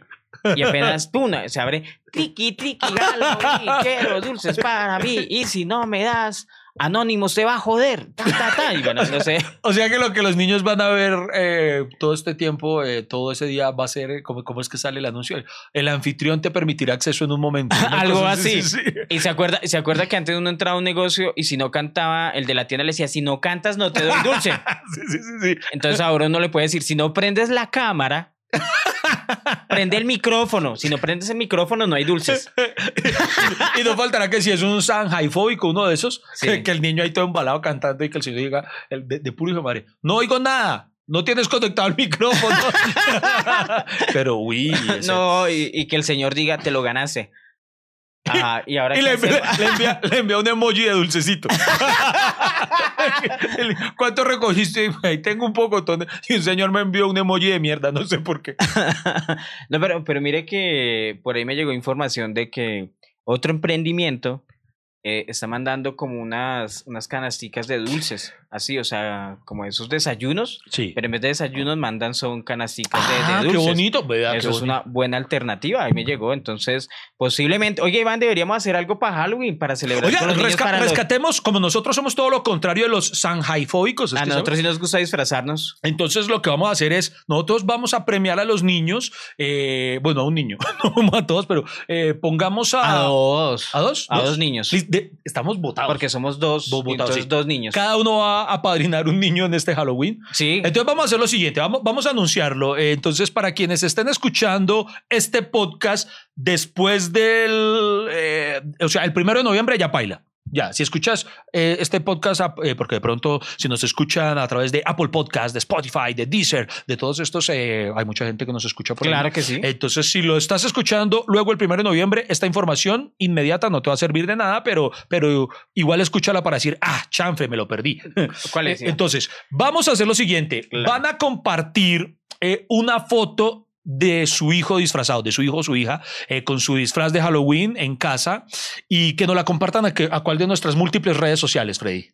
Y apenas ¡pum! se abre triqui, triqui, Halloween, quiero dulces para mí. Y si no me das, Anónimo se va a joder. Ta, ta, ta. Y bueno, no sé. O sea que lo que los niños van a ver eh, todo este tiempo, eh, todo ese día va a ser, eh, ¿cómo, cómo es que sale el anuncio? El anfitrión te permitirá acceso en un momento. Algo así. sí, sí. Y se acuerda, se acuerda que antes uno entraba a un negocio y si no cantaba, el de la tienda le decía, si no cantas, no te doy dulce. Sí, sí, sí, sí. Entonces ahora uno le puede decir, si no prendes la cámara, prende el micrófono. Si no prendes el micrófono, no hay dulces. y no faltará que si es un sanjaifóbico, uno de esos, Sí. que, que el niño ahí todo embalado cantando y que el señor diga el de, de puro hijo de madre, no oigo nada, no tienes conectado el micrófono. Pero uy, ese- No, y, y que el señor diga, te lo ganaste. Ajá, y ahora Y ¿qué le, envía, hacemos? le envía- le envía un emoji de dulcecito. ¿Cuánto recogiste? Ahí tengo un poco. Y un señor me envió un emoji de mierda, no sé por qué. no, pero, pero mire que por ahí me llegó información de que otro emprendimiento eh, está mandando como unas, unas canasticas de dulces, así, o sea, como esos desayunos, Sí. pero en vez de desayunos mandan son canasticas de- Ah, de, qué dulces. bonito. Vea, qué Eso es bonito. una buena alternativa, ahí me llegó. Entonces, posiblemente, oye, Iván, deberíamos hacer algo para Halloween, para celebrar Oiga, con los niños resca- para los- rescatemos, como nosotros somos todo lo contrario de los sanjaifóbicos. A nosotros sí nos gusta disfrazarnos. Entonces lo que vamos a hacer es, nosotros vamos a premiar a los niños, eh, bueno, a un niño, no a todos, pero eh, pongamos a... A dos. ¿A dos? A dos niños. De- estamos votados. Porque somos dos, votados, entonces sí. dos niños. Cada uno va a padrinar un niño en este Halloween. Sí. Entonces vamos a hacer lo siguiente, vamos, vamos a anunciarlo. Eh, entonces, para quienes estén escuchando este podcast después del, eh, o sea, el primero de noviembre ya paila. Ya, si escuchas eh, este podcast, eh, porque de pronto si nos escuchan a través de Apple Podcast, de Spotify, de Deezer, de todos estos, eh, hay mucha gente que nos escucha por ahí. Claro que sí. Entonces, si lo estás escuchando luego el primero de noviembre, esta información inmediata no te va a servir de nada, pero, pero igual escúchala para decir, ah, chanfe, me lo perdí. ¿Cuál es? Entonces, vamos a hacer lo siguiente. Claro. Van a compartir una foto de su hijo disfrazado, de su hijo o su hija, eh, con su disfraz de Halloween en casa y que nos la compartan a, que- a cuál de nuestras múltiples redes sociales, Freddy.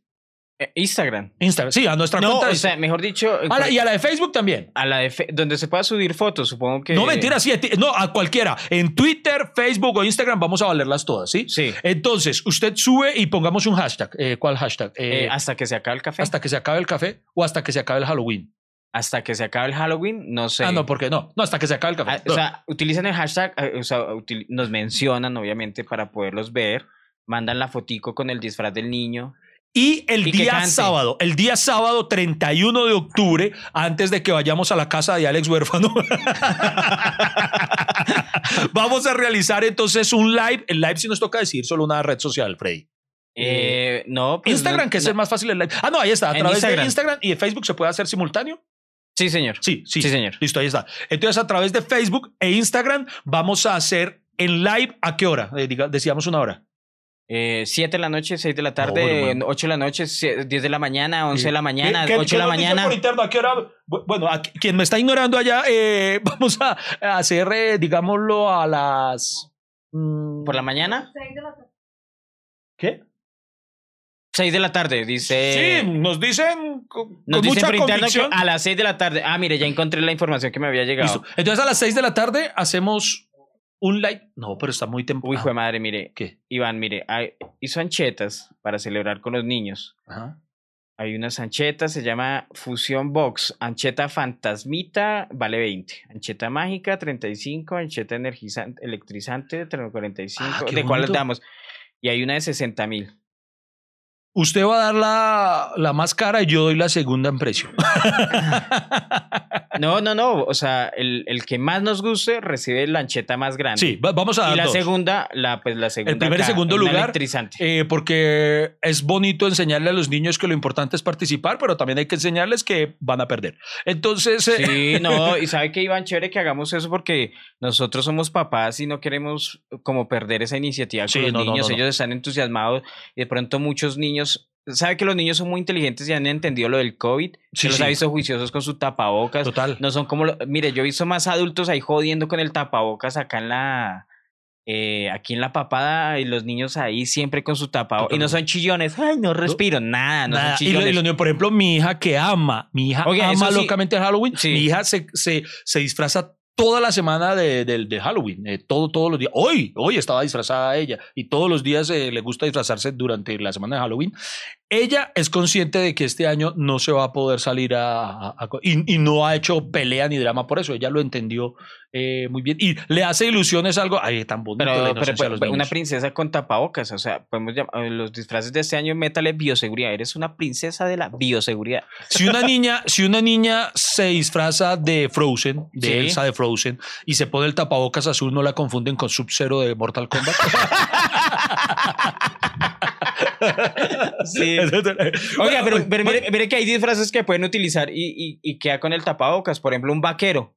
Eh, Instagram. Instagram, sí, a nuestra No, cuenta. o sea, mejor dicho, eh, a la- y a la de Facebook también. a la de fe- donde se pueda subir fotos, supongo que. No, mentira, sí, no, a cualquiera. En Twitter, Facebook o Instagram vamos a valerlas todas, ¿sí? Sí. Entonces, usted sube y pongamos un hashtag. Eh, ¿Cuál hashtag? Eh, Eh, hasta que se acabe el café. hasta que se acabe el café o hasta que se acabe el Halloween. Hasta que se acabe el Halloween, no sé. Ah, no, ¿por qué no? No, hasta que se acabe el café. Ah, o sea, utilizan el hashtag, eh, o sea, util- nos mencionan, obviamente, para poderlos ver. Mandan la fotico con el disfraz del niño. Y el Y día sábado, el día sábado 31 de octubre, antes de que vayamos a la casa de Alex Huérfano, vamos a realizar entonces un live. El live sí nos toca decir solo una red social, Freddy. Eh, no, pues Instagram, no- que es no- el más fácil el live. Ah, no, ahí está. A través de. Instagram y de Facebook se puede hacer simultáneo. Sí, señor. Sí, sí. Sí, señor. Listo, ahí está. Entonces, a través de Facebook e Instagram vamos a hacer en live a qué hora? Eh, diga- decíamos una hora. Eh, 7 de la noche, 6 de la No, tarde, pero bueno. 8 de la noche, sie- 10 de la mañana, 11 de la mañana, ¿Qué- qué- 8 de la mañana. por interno? ¿A qué hora? Bu- Bueno, a quien me está ignorando allá, eh, vamos a hacer, eh, digámoslo, a las... mm, ¿Por la mañana? ¿Qué? 6 de la tarde, dice. sí, nos dicen con, Nos con dicen mucha por interno que convicción. a las 6 de la tarde. Ah, mire, ya encontré la información que me había llegado. Listo. Entonces a las 6 de la tarde hacemos un live. No, pero está muy temprano. Uy, hijo de madre, mire. ¿Qué? Iván, mire, hay- hizo anchetas para celebrar con los niños. Ajá. Hay unas anchetas, se llama Fusión Box. Ancheta fantasmita vale 20. Ancheta mágica 35. Ancheta energizante, electrizante 45. Ah, ¿De cuál damos? Y hay una de 60 mil. Usted va a dar la, la más cara y yo doy la segunda en precio. No, no, no. O sea, el, el que más nos guste recibe la ancheta más grande. sí, va- vamos a dar Y la dos. segunda, la, pues la segunda. primer y segundo lugar. Eh, porque es bonito enseñarle a los niños que lo importante es participar, pero también hay que enseñarles que van a perder. Entonces, eh, Sí, no, y sabe que Iván, chévere que hagamos eso porque nosotros somos papás y no queremos como perder esa iniciativa con Sí, los no, niños. no, no. Ellos están entusiasmados y de pronto muchos niños, sabe que los niños son muy inteligentes y han entendido lo del COVID, Sí, los sí. ha visto juiciosos con su tapabocas. total. No son como, lo- mire, yo he visto más adultos ahí jodiendo con el tapabocas acá en la, eh, aquí en la papada y los niños ahí siempre con su tapabocas. Y no son chillones, ay, no respiro, nada, no Nada. son Y lo- y chillones. lo único, por ejemplo, mi hija que ama, mi hija Oye, ama sí. locamente Halloween. Sí. Mi hija se, se, se disfraza toda la semana de, de- de Halloween, eh, todo, todos los días. Hoy, hoy estaba disfrazada ella y todos los días eh, le gusta disfrazarse durante la semana de Halloween. Ella es consciente de que este año no se va a poder salir a... a- a- y, y no ha hecho pelea ni drama por eso. Ella lo entendió eh, muy bien. Y le hace ilusiones algo... Ay, tan bonito la Pero, pero, los pues, una princesa con tapabocas, o sea, podemos llamar, los disfraces de este año, métale bioseguridad. Eres una princesa de la bioseguridad. Si una niña, si una niña se disfraza de Frozen, de Sí. Elsa de Frozen, y se pone el tapabocas azul, no la confunden con Sub-Zero de Mortal Kombat. Sí. Oiga, pero, pero mire, mire que hay disfraces que pueden utilizar y, y, y queda con el tapabocas. Por ejemplo, un vaquero.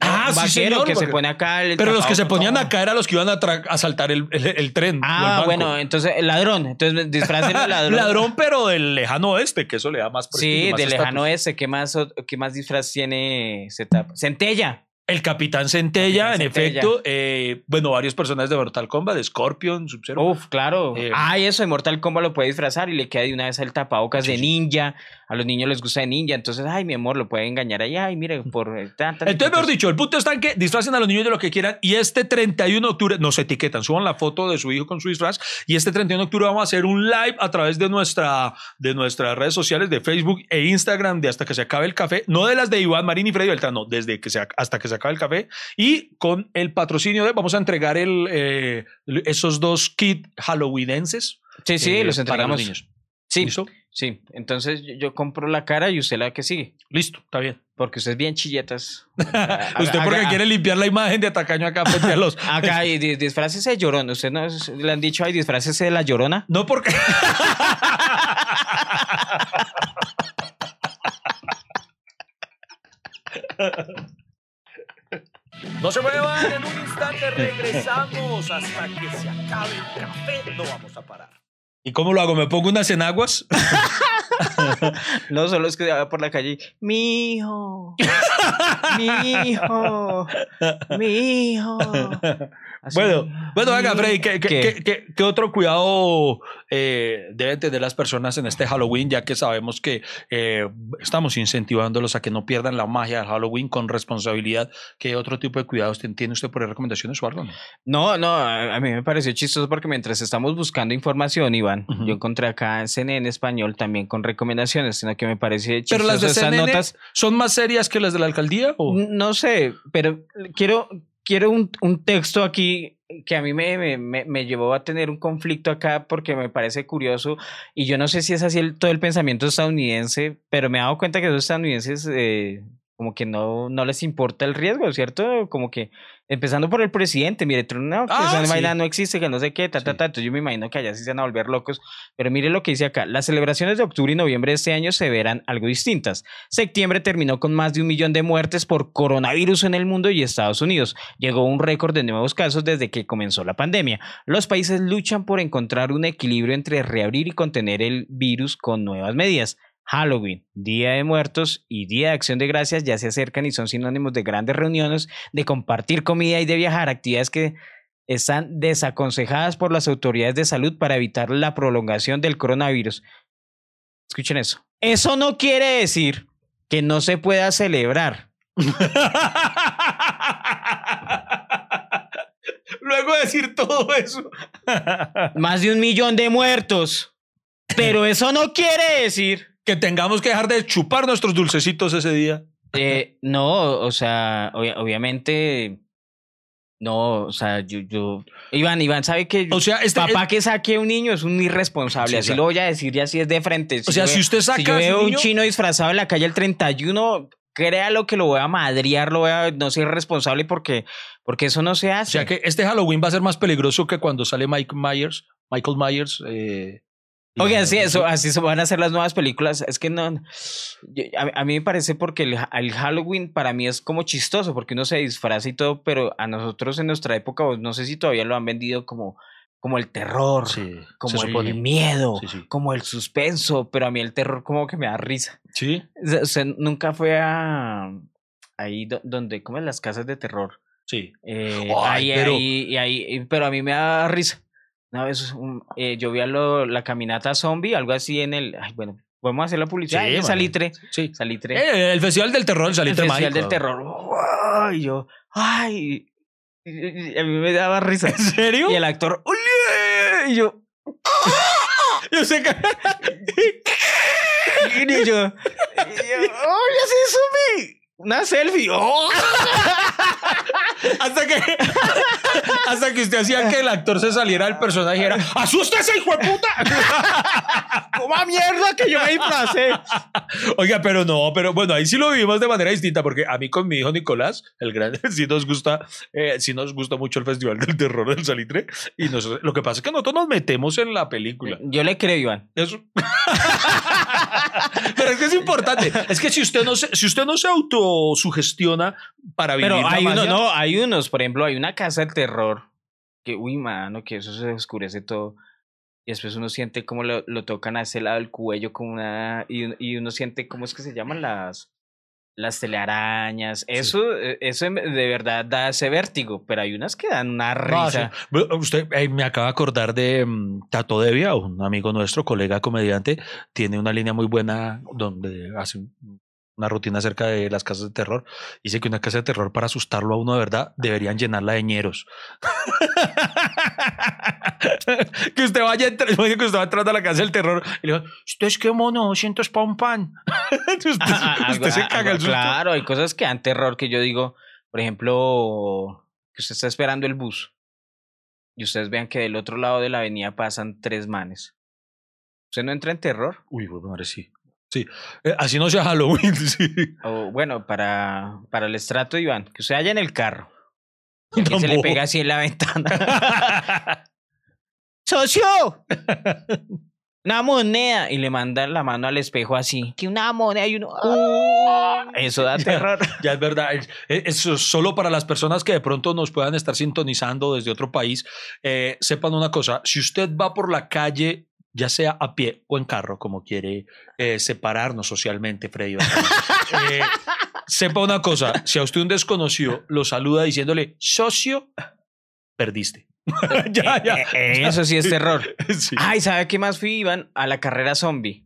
Ah, un sí, vaquero señor, que se pone acá. el Pero los que se ponían acá eran los que iban a, tra- a saltar el, el- el tren. Ah, bueno, entonces el ladrón. Entonces disfracen el ladrón. Ladrón, pero del lejano oeste, que eso le da más Sí, más de estatus. lejano ese. ¿Qué más, qué más disfraz tiene? Centella. El Capitán Centella, Capitán en Centella. efecto. eh, bueno, varios personajes de Mortal Kombat, de Scorpion, Sub-Zero. Uf, claro. Eh, ah, eso de Mortal Kombat lo puede disfrazar y le queda de una vez el tapabocas Sí, de ninja. A los niños les gusta de ninja. Entonces, ay, mi amor, lo puede engañar ahí. Ay, mire, por eh, tan, tan- Entonces, mejor dicho, el punto está en que disfracen a los niños de lo que quieran y este 31 de octubre nos etiquetan, suban la foto de su hijo con su disfraz y este 31 de octubre vamos a hacer un live a través de, nuestra, de nuestras redes sociales de Facebook e Instagram de hasta que se acabe el café, no de las de Iván Marín y Freddy Beltrán, no, desde que se, hasta que se acabe el café y con el patrocinio de, vamos a entregar el, eh, esos dos kits halloweenenses Sí, sí, eh, los para entregamos. los niños. Sí, ¿Listo? sí. Entonces yo, yo compro la cara y usted la que sigue. Listo, está bien. Porque usted es bien chilletas. Usted porque quiere limpiar la imagen de Atacaño acá frente a los... Acá, y di- disfrácese de llorona. ¿Usted no le han dicho, ay, disfrácese de la llorona? No porque... No se muevan, en un instante regresamos hasta que se acabe el café. No vamos a parar. ¿Y cómo lo hago? ¿Me pongo unas enaguas? No, solo es que va por la calle. Mi hijo. Mi hijo. Mi hijo. Bueno, bueno, venga, Freddy, ¿qué, qué, ¿Qué? qué- qué- qué otro cuidado eh, deben tener las personas en este Halloween, ya que sabemos que eh, estamos incentivándolos a que no pierdan la magia del Halloween con responsabilidad? ¿Qué otro tipo de cuidados tiene usted por recomendaciones o algo? no? No, a mí me pareció chistoso porque mientras estamos buscando información, Iván, Yo encontré acá en CNN español también con recomendaciones, sino que me parece chistoso Pero las de esas CNN notas. son más serias que las de la alcaldía. ¿o? No sé, pero quiero, quiero un, un texto aquí que a mí me, me, me- me llevó a tener un conflicto acá porque me parece curioso y yo no sé si es así el- todo el pensamiento estadounidense, pero me he dado cuenta que los estadounidenses eh, como que no, no les importa el riesgo, ¿cierto? Como que empezando por el presidente, mire, Trump, no, que Ah, esa sí. vaina no existe, que no sé qué, ta, ta, ta. Entonces yo me imagino que allá sí se van a volver locos. Pero mire lo que dice acá. Las celebraciones de octubre y noviembre de este año se verán algo distintas. Septiembre terminó con más de un millón de muertes por coronavirus en el mundo y Estados Unidos. Llegó un récord de nuevos casos desde que comenzó la pandemia. Los países luchan por encontrar un equilibrio entre reabrir y contener el virus con nuevas medidas. Halloween, Día de Muertos y Día de Acción de Gracias ya se acercan y son sinónimos de grandes reuniones, de compartir comida y de viajar, actividades que están desaconsejadas por las autoridades de salud para evitar la prolongación del coronavirus. Escuchen eso. Eso no quiere decir que no se pueda celebrar. Luego de decir todo eso. Más de un millón de muertos. Pero eso no quiere decir que tengamos que dejar de chupar nuestros dulcecitos ese día. Eh, no, o sea, obvia- obviamente, no, o sea, yo, yo, Iván, Iván, ¿sabe que O sea, este, papá que saque a un niño es un irresponsable? Sí, así o sea- lo voy a decir y así es de frente. o sea, yo si usted saca si yo a veo un niño- chino disfrazado en la calle el 31, créalo que lo voy a madrear, lo voy a no ser responsable porque, porque eso no se o hace. sea que este Halloween va a ser más peligroso que cuando sale Mike Myers, Michael Myers. Eh, Oigan, sí, eso, así se van a hacer las nuevas películas. Es que no. yo- a, a mí me parece porque el, ha- el Halloween para mí es como chistoso, porque uno se disfraza y todo, pero a nosotros en nuestra época, o no sé si todavía lo han vendido como, como el terror, Sí, como el miedo, Sí, sí. como el suspenso, pero a mí el terror como que me da risa. Sí, O sea, Usted nunca fue a. Ahí do- donde, como en las casas de terror. sí. Eh, Ay, ahí, pero- ahí- ahí, pero a mí me da risa. Una vez un- eh, yo vi a lo- la caminata zombie, algo así en el. Ay, bueno, podemos hacer la publicidad. Sí, en el. Salitre. Sí. Salitre. Eh, el Festival del Terror, el el Salitre Festival Mágico. del terror. Ay, yo. Ay. y- y- y a mí me daba risa. ¿En serio? Y el actor. Y yo. Yo sé que- Y yo. y yo, ¡Ay, así zombie! Una selfie. ¡Oh! hasta que hasta que usted hacía que el actor se saliera del personaje y era ¡Asústese, hijo de puta! ¡Coma mierda que yo me disfracé! Oiga, pero no, pero bueno, ahí sí lo vivimos de manera distinta, porque a mí con mi hijo Nicolás, el grande, sí nos gusta, eh, sí nos gusta mucho el Festival del Terror del Salitre. Y nosotros- lo que pasa es que nosotros nos metemos en la película. Yo le creo, Iván. Eso. Es que es importante. Es que si usted no se, si usted no se autosugestiona para vivir Pero la hay unos, no, hay unos, por ejemplo, hay una casa del terror que, uy, mano, que eso se oscurece todo. Y después uno siente como lo, lo tocan a ese lado del cuello, como una. Y, y uno siente, ¿cómo es que se llaman las. Las telarañas. Eso, eh, eso de verdad da ese vértigo, pero hay unas que dan una No, sí. risa. Usted eh, me acaba de acordar de mm, Tato Devia, un amigo nuestro, colega comediante, tiene una línea muy buena donde hace un- una rutina acerca de las casas de terror. Dice que una casa de terror para asustarlo a uno de verdad deberían llenarla de ñeros. que usted vaya que usted va entrando a la casa del terror y le va, usted es que mono, 200 pa' un pan. usted, Ah, ah, usted se caga el susto. Claro, hay cosas que dan terror que yo digo, por ejemplo, que usted está esperando el bus y ustedes vean que del otro lado de la avenida pasan tres manes. ¿Usted no entra en terror? Uy, bueno, madre, sí. Sí, Eh, así no sea Halloween, sí. O bueno, para, para el estrato, Iván, que usted haya en el carro. Y se le pega así en la ventana. ¡Socio! Una moneda. Y le manda la mano al espejo así. Que una moneda y uno. ¡ah! Eso da terror. Ya es verdad. es- es- Eso es solo para las personas que de pronto nos puedan estar sintonizando desde otro país. eh, sepan una cosa: si usted va por la calle, ya sea a pie o en carro, como quiere eh, separarnos socialmente, Freddy, eh, sepa una cosa: si a usted un desconocido lo saluda diciéndole socio, perdiste. ya, ya. Eh, eh, Eso sí es terror. Sí. Ay, ¿sabe qué más fui, Iván? A la carrera zombie.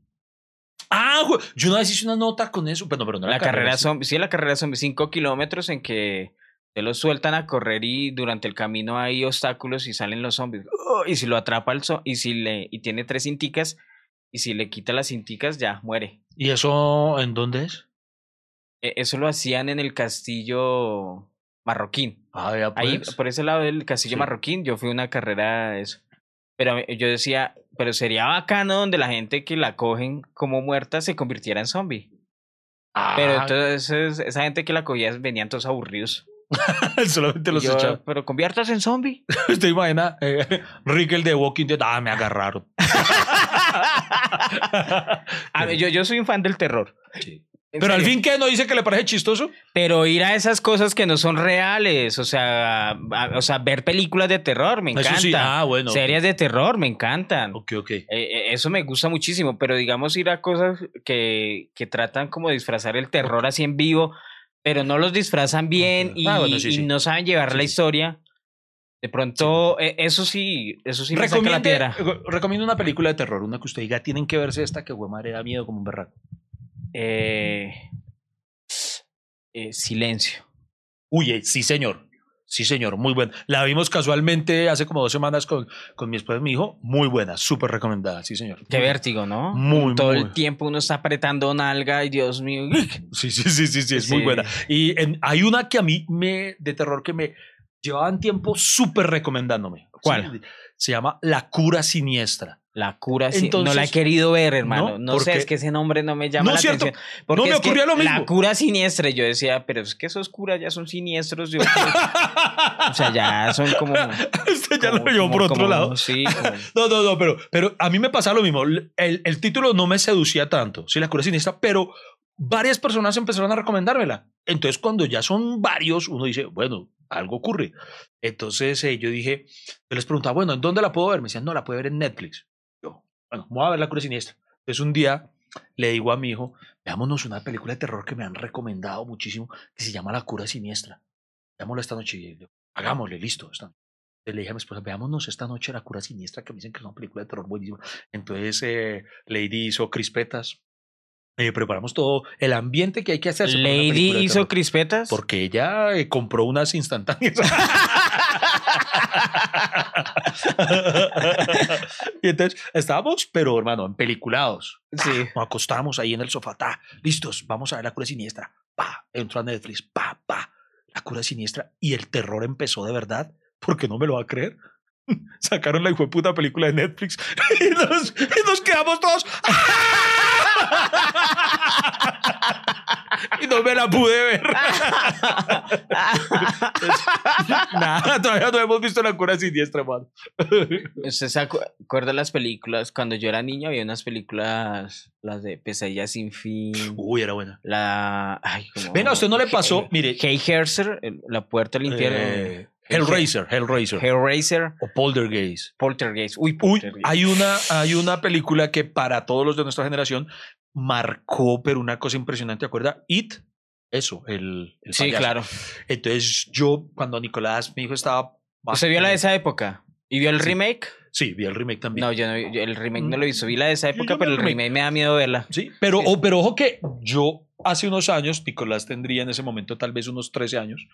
Ah, güey, yo una vez hice una nota con eso, pero, pero no La carrera zombie. Sí, la carrera zombie. Cinco kilómetros en que te los sueltan a correr y durante el camino hay obstáculos y salen los zombies. Oh, y si lo atrapa el zo- y si le y tiene tres cinticas y si le quita las cinticas ya muere. ¿Y eso en dónde es? E- Eso lo hacían en el castillo marroquín. Ah, ya Ahí, pues. por ese lado del castillo Sí. marroquín, yo fui a una carrera de eso. Pero yo decía, pero sería bacano donde la gente que la cogen como muerta se convirtiera en zombie. Ah, Pero entonces esa gente que la cogía venían todos aburridos. solamente los yo, echaba. pero conviértase en zombie. ¿Usted imagina? Eh, Rick el de Walking Dead. Ah, me agarraron. A mí- yo, yo soy un fan del terror. Sí. Pero al fin, ¿qué? ¿No dice que le parece chistoso? Pero ir a esas cosas que no son reales, o sea, a- o sea, ver películas de terror, me encanta. Eso sí. Ah, bueno. Series de terror, me encantan. Ok, ok. Eh, eh, eso me gusta muchísimo, pero digamos ir a cosas que, que tratan como de disfrazar el terror así en vivo, pero no los disfrazan bien Ok. y, Ah, bueno, sí, y sí. no saben llevar Sí, la sí. historia. De pronto, eh, eso sí, eso sí me saca la Recomiende- piedra. re- recomiendo una película de terror, una que usted diga, tienen que verse esta que, güey, madre, da miedo como un berraco. Eh, eh, silencio. Uy, eh, sí, señor. Sí, señor, muy buena. La vimos casualmente hace como dos semanas con, con mi esposa y mi hijo. Muy buena, súper recomendada, sí, señor. Qué vértigo, ¿no? Muy, Todo muy. el tiempo uno está apretando nalga y Dios mío. Sí, sí, sí, sí, sí, es muy buena. Y en- hay una que a mí me, de terror que me llevaban tiempo súper recomendándome. ¿Cuál? Sí, Se llama La cura siniestra. La cura, sí, no la he Entonces- querido ver, hermano. ¿No? No, ¿Por sé, qué? es que ese nombre no me llama No, la cierto. atención. Porque No me es que ocurría lo mismo. La cura siniestra, y yo decía, pero es que esos curas ya son siniestros. yo- o sea, ya son como. Usted ya como- lo llevó por otro como- lado. Sí, No, no, no, pero, pero a mí me pasa lo mismo. El, el título no me seducía tanto, sí, la cura siniestra, pero varias personas empezaron a recomendármela. Entonces, cuando ya son varios, uno dice, bueno, algo ocurre. Entonces, eh, yo dije, yo les preguntaba, bueno, ¿en dónde la puedo ver? Me decían, no, la puede ver en Netflix. Bueno, voy a ver la cura siniestra. Entonces, un día le digo a mi hijo, veámonos una película de terror que me han recomendado muchísimo, que se llama La cura siniestra. Veámosla esta noche. Y yo, hagámosle, listo. Esta entonces le dije a mi esposa, veámonos esta noche La cura siniestra, que me dicen que es una película de terror buenísima. Entonces, eh, Lady hizo crispetas. Eh, preparamos todo el ambiente que hay que hacer. Lady hizo crispetas. Porque ella eh, compró unas instantáneas. y entonces estábamos, pero hermano, en peliculados. Sí. Nos acostamos ahí en el sofá, ta, listos, vamos a ver la cura siniestra. Pa, entró a Netflix, pa, pa, la cura siniestra. Y el terror empezó de verdad, porque no me lo va a creer. Sacaron la hijo puta película de Netflix y nos, y nos quedamos todos. y no me la pude ver. Nada, todavía no hemos visto la cura siniestra, mano. ¿Usted se acu- acuerda de las películas? Cuando yo era niño había unas películas, las de Pesadilla sin fin. Uy, era buena. La. Ay, ¿cómo? Venga, ¿a usted no le pasó? Hey- Mire. Hellraiser, el- La Puerta del Infierno. Eh, Hellraiser, Hellraiser. Hellraiser, o Poltergeist. Poltergeist. Uy, Uy, Poltergeist. hay una, hay una película que para todos los de nuestra generación marcó, pero una cosa impresionante, ¿te acuerdas? It, eso, el, el Sí, payaso. claro. Entonces yo, cuando Nicolás, mi hijo, estaba... ¿Usted vio la de esa época? ¿Y vio el Sí. remake? Sí, vi el remake también. No, yo no, yo el remake no lo hizo. Vi la de esa época, vi pero el remake. remake me da miedo verla. Sí, pero, Sí. o- pero ojo que yo hace unos años, Nicolás tendría en ese momento tal vez unos 13 años,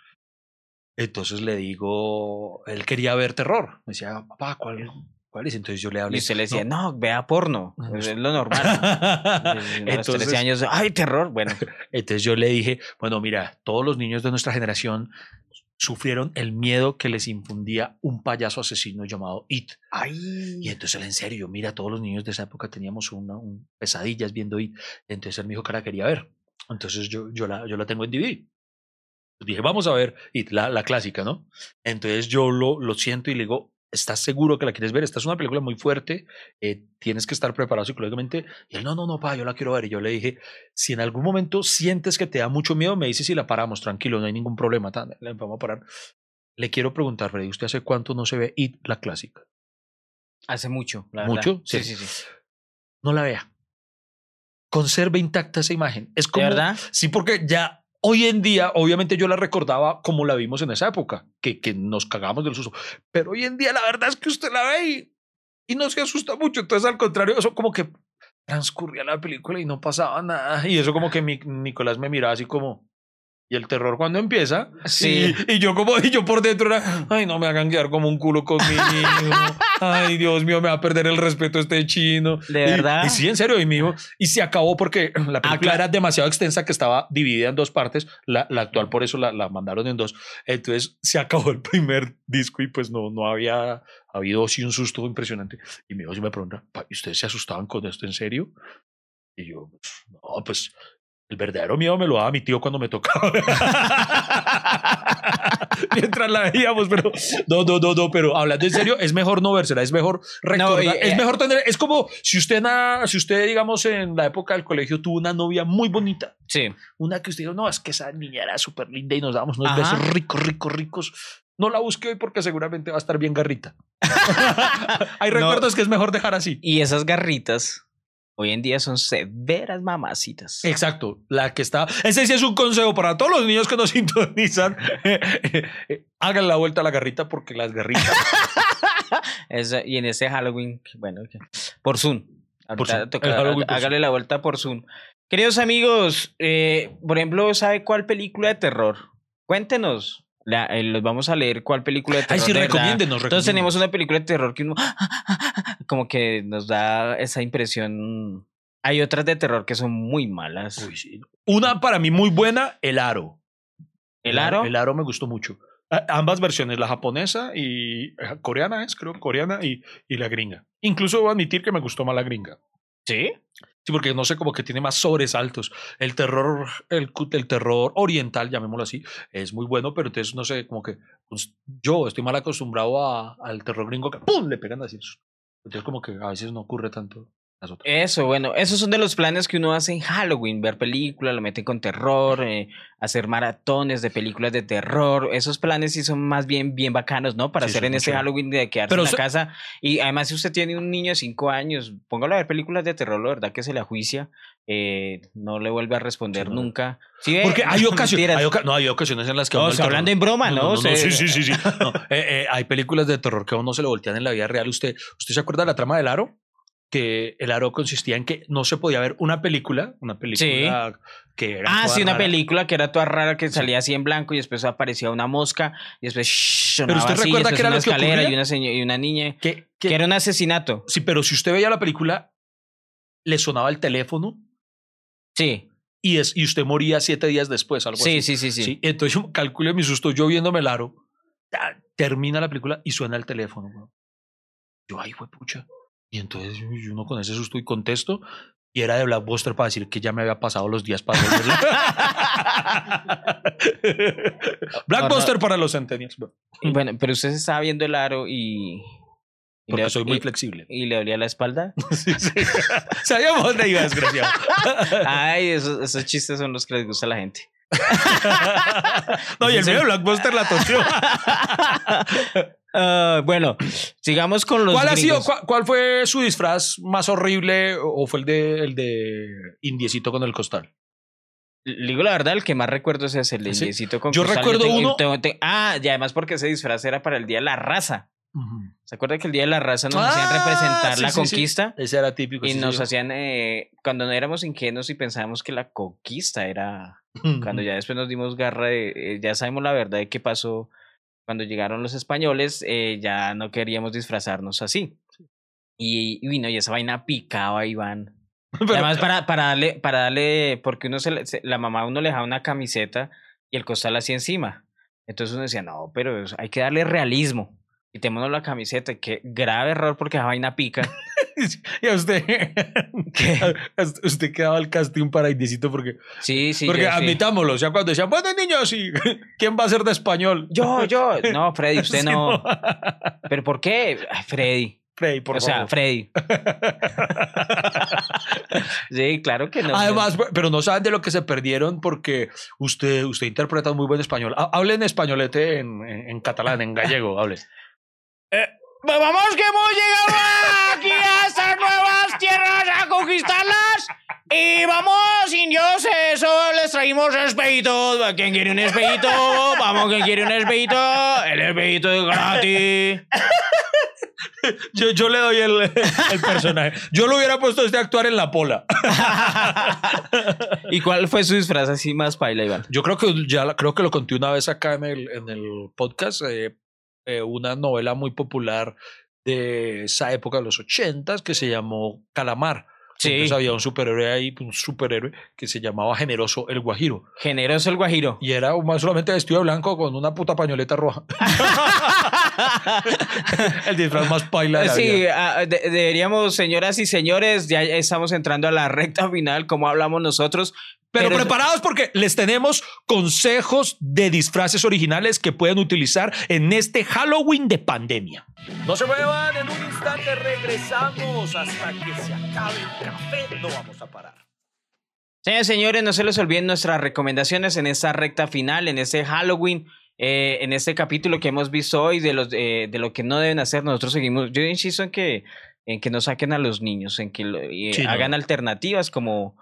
entonces le digo, él quería ver terror. Me decía, papá, ¿cuál, cuál es? Entonces yo le hablé. Y usted le decía, "No". no, vea porno. No, Es lo normal. a los entonces, 13 años, ay, terror. Bueno, entonces yo le dije, bueno, mira, todos los niños de nuestra generación sufrieron el miedo que les infundía un payaso asesino llamado It. Y entonces él, en serio, mira, todos los niños de esa época teníamos una, un- pesadillas viendo It. Entonces él me dijo que la quería ver. Entonces yo, yo, la, yo la tengo en DVD. Pues dije, vamos a ver It, la, la clásica, ¿no? Entonces yo lo, lo siento y le digo, ¿estás seguro que la quieres ver? Esta es una película muy fuerte, eh, tienes que estar preparado psicológicamente. Y él, no, no, no, pa, yo la quiero ver. Y yo le dije, si en algún momento sientes que te da mucho miedo, me dices si la paramos, tranquilo, no hay ningún problema, tan, la vamos a parar. Le quiero preguntar, Freddy, ¿usted hace cuánto no se ve It, la clásica? hace mucho. La verdad. ¿Mucho? Sí, Sí. sí, sí. No la vea. Conserve intacta esa imagen. Es ¿De como, verdad? Sí, porque ya hoy en día, obviamente yo la recordaba como la vimos en esa época, que, que nos cagamos del susto. Pero hoy en día la verdad es que usted la ve y, y no se asusta mucho. Entonces, al contrario, eso como que transcurría la película y no pasaba nada. Y eso como que mi, Nicolás me miraba así como... Y el terror cuando empieza. Sí. Y, y yo como, y yo por dentro era, ay, no me hagan quedar como un culo con mi hijo. Ay, Dios mío, me va a perder el respeto este chino. ¿De Y- verdad? Y, sí, en serio, y. Y se acabó porque la película claro. era demasiado extensa que estaba dividida en dos partes. La, la actual por eso la, la mandaron en dos. Entonces se acabó el primer disco y pues no, no había habido así un susto impresionante. Y mi hijo sí me pregunta, "Pa, ¿y ustedes se asustaban con esto en serio? Y yo, no, pues El verdadero miedo me lo daba mi tío cuando me tocaba. Mientras la veíamos, pero no, no, no, no, pero hablando en serio, es mejor no vérsela, es mejor recordar, y, es eh, mejor tener, es como si usted, na- si usted, digamos, en la época del colegio tuvo una novia muy bonita, Sí. una que usted dijo, no, es que esa niña era súper linda y nos dábamos unos Ajá. besos ricos, ricos, ricos. No la busque hoy porque seguramente va a estar bien garrita. Hay No. recuerdos que es mejor dejar así. Y esas garritas hoy en día son severas mamacitas. Exacto, la que está. Ese sí es un consejo para todos los niños que nos sintonizan. Hagan la vuelta a la garrita porque las garritas. Y en ese Halloween, bueno, por Zoom. Por Zoom, Halloween por hágale la vuelta por Zoom. Queridos amigos, eh, por ejemplo, ¿sabe cuál película de terror? Cuéntenos. La- eh, los vamos a leer cuál película de terror. Ay, sí, recomiéndenos, Entonces tenemos una película de terror que uno como que nos da esa impresión. Hay otras de terror que son muy malas. Uy, sí. Una para mí muy buena, El Aro. ¿El aro? El Aro me gustó mucho. A- ambas versiones, la japonesa y eh, coreana es, creo, coreana y, y la gringa. Incluso debo admitir que me gustó más la gringa. ¿Sí? Sí, porque no sé, como que tiene más sobresaltos. El terror, el, el terror oriental, llamémoslo así, es muy bueno, pero entonces no sé, como que pues, yo estoy mal acostumbrado a- al terror gringo que ¡pum! le pegan así. Entonces como que a veces no ocurre tanto las otras. Eso, bueno, esos son de los planes que uno hace en Halloween, ver películas, lo meten con terror, eh, hacer maratones de películas de terror, esos planes sí son más bien bien bacanos, ¿no? Para Sí, hacer en ese chévere. Halloween de quedarse Pero en la casa. Y además si usted tiene un niño de 5 años, póngalo a ver películas de terror, la verdad que se le ajuicia, eh, no le vuelve a responder Sí, no. nunca. ¿Sí ve? Porque hay No, ocasiones, hay oca- no, hay ocasiones en las que No, uno hablando en broma, ¿no? no, Se- sí, sí, sí, sí. No, eh, hay películas de terror que a uno se le voltean en la vida real. ¿Usted, ¿Usted se acuerda de la trama del aro? Que el aro consistía en que no se podía ver una película, una película que era Ah, sí, una rara. película que era toda rara, que salía así en blanco y después aparecía una mosca y después shh, sonaba usted así, recuerda qué era una lo que escalera y una, y una niña. Que, que- Que era un asesinato. Sí, pero si usted veía la película, le sonaba el teléfono Sí, y, es, y usted moría siete días después, algo sí, así. sí, sí, sí. Entonces yo calculé mi susto, yo viéndome el aro, ta, termina la película y suena el teléfono. Yo, ay, fue pucha. Y entonces uno con ese susto y contesto, y era de Blackbuster para decir que ya me había pasado los días para. Blackbuster para los centennials. weón. Bueno, pero usted se estaba viendo el aro y. y Porque le- soy muy y- flexible. Y le dolía la espalda. Sí, sí. Sabíamos dónde iba, desgraciado. Ay, esos, esos chistes son los que les gusta a la gente. No, y el mío de Blackbuster la tosió. Ah, bueno, sigamos con los. ¿Cuál ha sido, gringos. cuál, cuál fue su disfraz más horrible o fue el de, el de Indiecito con el costal? Digo la verdad, el que más recuerdo es ese, el ¿Sí? indiecito con Yo costal. recuerdo tengo- uno- tengo- te- ah, y además porque ese disfraz era para el Día de la Raza. ¿Se acuerda que el Día de la Raza nos hacían Ah, representar sí, la sí, conquista? Ese era típico. Y nos hacían, eh, cuando no éramos ingenuos y pensábamos que la conquista era, cuando ya después nos dimos garra de, eh, ya sabemos la verdad de qué pasó cuando llegaron los españoles, eh, ya no queríamos disfrazarnos así. Y, y y esa vaina picaba, Iván. Pero- Además, para, para darle, para darle, porque uno se, la mamá a uno le dejaba una camiseta y el costal así encima. Entonces uno decía, no, pero hay que darle realismo. Quitémonos la camiseta. Qué grave error porque esa vaina pica. y a usted, ¿Qué? a usted quedaba el casting para Indiecito porque, Sí, sí. porque yo, sí. admitámoslo, o sea, cuando decían, bueno, niños, ¿y quién va a ser de español? Yo, yo. No, Freddy, usted Sí, no. ¿Pero por qué? Ay, Freddy. Freddy, por o sea, favor. Freddy. sí, claro que no. Además, pero no saben de lo que se perdieron porque usted, usted interpreta muy buen español. Ha- Hable en españolete, en, en- en catalán, en gallego, hable. Vamos que hemos llegado aquí a estas nuevas tierras a conquistarlas. Y vamos, indios, eso les traímos espejitos. ¿Quién quiere un espejito? Vamos, ¿quién quiere un espejito? El espejito es gratis. Yo, yo le doy el, el personaje. Yo lo hubiera puesto este a actuar en la pola. ¿Y cuál fue su disfraz así más paila, Iván? Yo creo que ya creo que lo conté una vez acá en el, en el podcast. eh, eh, una novela muy popular de esa época de los ochentas que se llamó Calamar. Sí. Entonces había un superhéroe ahí, un superhéroe que se llamaba Generoso el Guajiro. Generoso el guajiro. Y era solamente vestido de blanco con una puta pañoleta roja. el disfraz más paila de la Sí, vida. ah, de- deberíamos, señoras y señores, ya estamos entrando a la recta final, como hablamos nosotros. Pero, Pero- preparados porque les tenemos consejos de disfraces originales que pueden utilizar en este Halloween de pandemia. No se muevan, en un instante regresamos hasta que se acabe el café. No vamos a parar. Señores, señores, no se les olviden nuestras recomendaciones en esta recta final, en este Halloween, eh, en este capítulo que hemos visto hoy de, los, eh, de lo que no deben hacer. Nosotros seguimos, yo insisto en que, en que no saquen a los niños, en que y Sí, no. hagan alternativas como...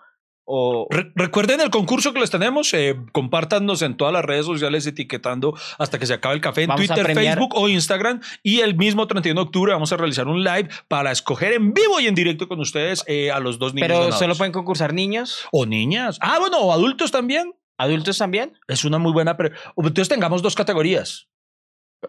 O, Re- recuerden el concurso que les tenemos, eh, compártanos en todas las redes sociales etiquetando hasta que se acabe el café en Vamos Twitter, premiar- Facebook o Instagram. Y el mismo 31 de octubre vamos a realizar un live para escoger en vivo y en directo con ustedes eh, a los dos niños. pero ganados. solo pueden concursar niños, O niñas. Ah, bueno, o adultos también. adultos también. Es una muy buena. pre- Entonces tengamos dos categorías.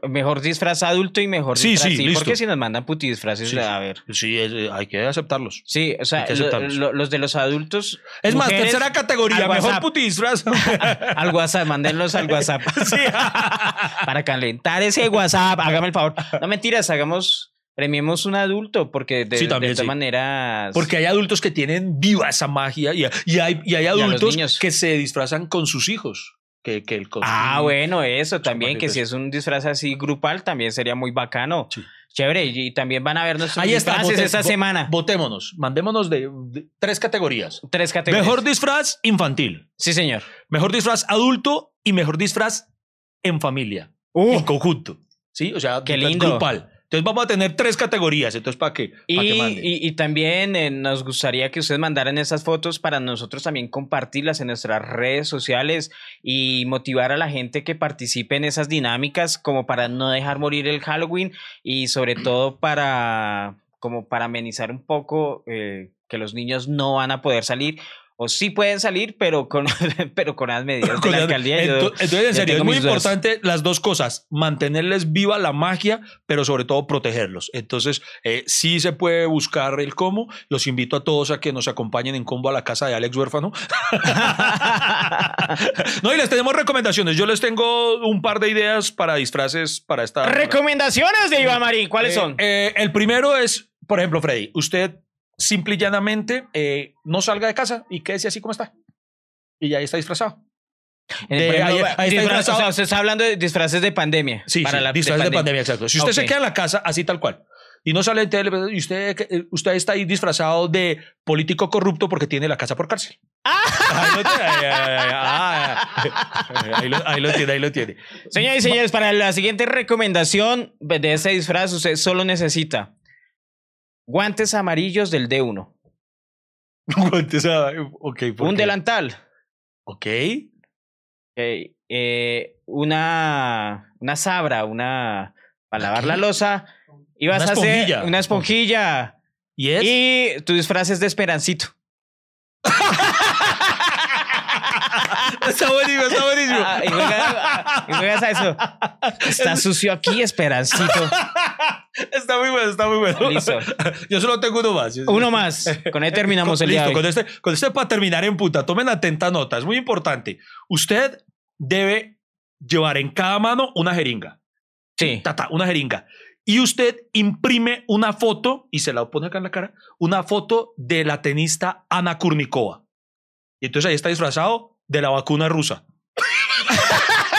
Mejor disfraz adulto y mejor Sí, disfraz. sí, listo. Porque si nos mandan puti disfraces, Sí, a ver. Sí, es- eh, hay que aceptarlos. Sí, o sea, lo- lo- los de los adultos. Es más, mujeres, tercera categoría, mejor puti disfraz. Al WhatsApp, mándenlos al WhatsApp. Sí. Para calentar ese WhatsApp, hágame el favor. No mentiras, hagamos, premiemos un adulto, porque de, Sí, también, de todas sí. maneras. Porque hay adultos que tienen viva esa magia y, y hay, y hay adultos que se disfrazan con sus hijos. Que, que el Ah, bueno, eso también, que si es un disfraz así grupal, también sería muy bacano. Sí. Chévere, y también van a ver nuestros Ahí está. disfraces vote- esta vo- semana. Votémonos. Mandémonos de, de tres categorías. Tres categorías. Mejor disfraz infantil. Sí, señor. Mejor disfraz adulto y mejor disfraz en familia. en conjunto. ¿Sí? O sea, Qué disfraz lindo. grupal. Entonces vamos a tener tres categorías. Entonces, ¿para qué? Y, que y también eh, nos gustaría que ustedes mandaran esas fotos para nosotros también compartirlas en nuestras redes sociales y motivar a la gente que participe en esas dinámicas como para no dejar morir el Halloween y sobre todo para como para amenizar un poco eh, que los niños no van a poder salir o sí pueden salir pero con pero con las medidas de la alcaldía. Yo- Ento- Entonces, en serio, es muy dudas. importante las dos cosas, mantenerles viva la magia, pero sobre todo protegerlos. Entonces, eh, sí se puede buscar el cómo. Los invito a todos a que nos acompañen en combo a la casa de Alex Huérfano. no, y les tenemos recomendaciones. Yo les tengo un par de ideas para disfraces para esta... Recomendaciones de Iván Marín, ¿cuáles Eh, son? eh, el primero es, por ejemplo, Freddy, usted simple y llanamente eh, no salga de casa y quédese así como está. Y ya está disfrazado. Eh, de- por ejemplo, ahí- ahí está disfraz- disfrazado. o sea, usted está hablando de disfraces de pandemia. Sí, para sí, la disfraz de pandemia, exacto. Si usted se Ok. queda en la casa así tal cual y no sale en tele y usted, eh, usted está ahí disfrazado de político corrupto porque tiene la casa por cárcel. Ahí lo tiene, ahí, ahí, ahí, ah, ahí lo- ahí tiene, ahí lo tiene. Señores y señores, para la siguiente recomendación de ese disfraz, usted solo necesita guantes amarillos del D1, Guantes, ah, ok, ¿por un qué? delantal, Ok. ok, eh, una, una sabra, una para lavar ¿Qué? la losa, y vas Una a hacer una esponjilla. ¿Y es? Y tu disfraz es de Esperancito. Está buenísimo, está buenísimo. Ah, y juegas, y juegas a eso. Está sucio aquí, Esperancito. Está muy bueno, está muy bueno. Listo. Yo solo tengo uno más. Uno más. Con él terminamos el día Listo, de con este, con este para terminar en puta. Tomen atenta nota, es muy importante. Usted debe llevar en cada mano una jeringa. Sí. Ta, ta, una jeringa. Y usted imprime una foto y se la pone acá en la cara, una foto de la tenista Ana Kurnikova. Y entonces ahí está disfrazado de la vacuna rusa.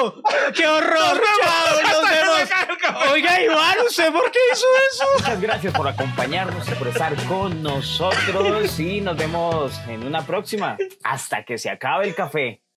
¡Qué horror! ¡Chao! ¡Nos vemos! Oiga, Iván, ¿usted por qué hizo eso? Muchas gracias por acompañarnos y por estar con nosotros. Y nos vemos en una próxima. Hasta que se acabe el café.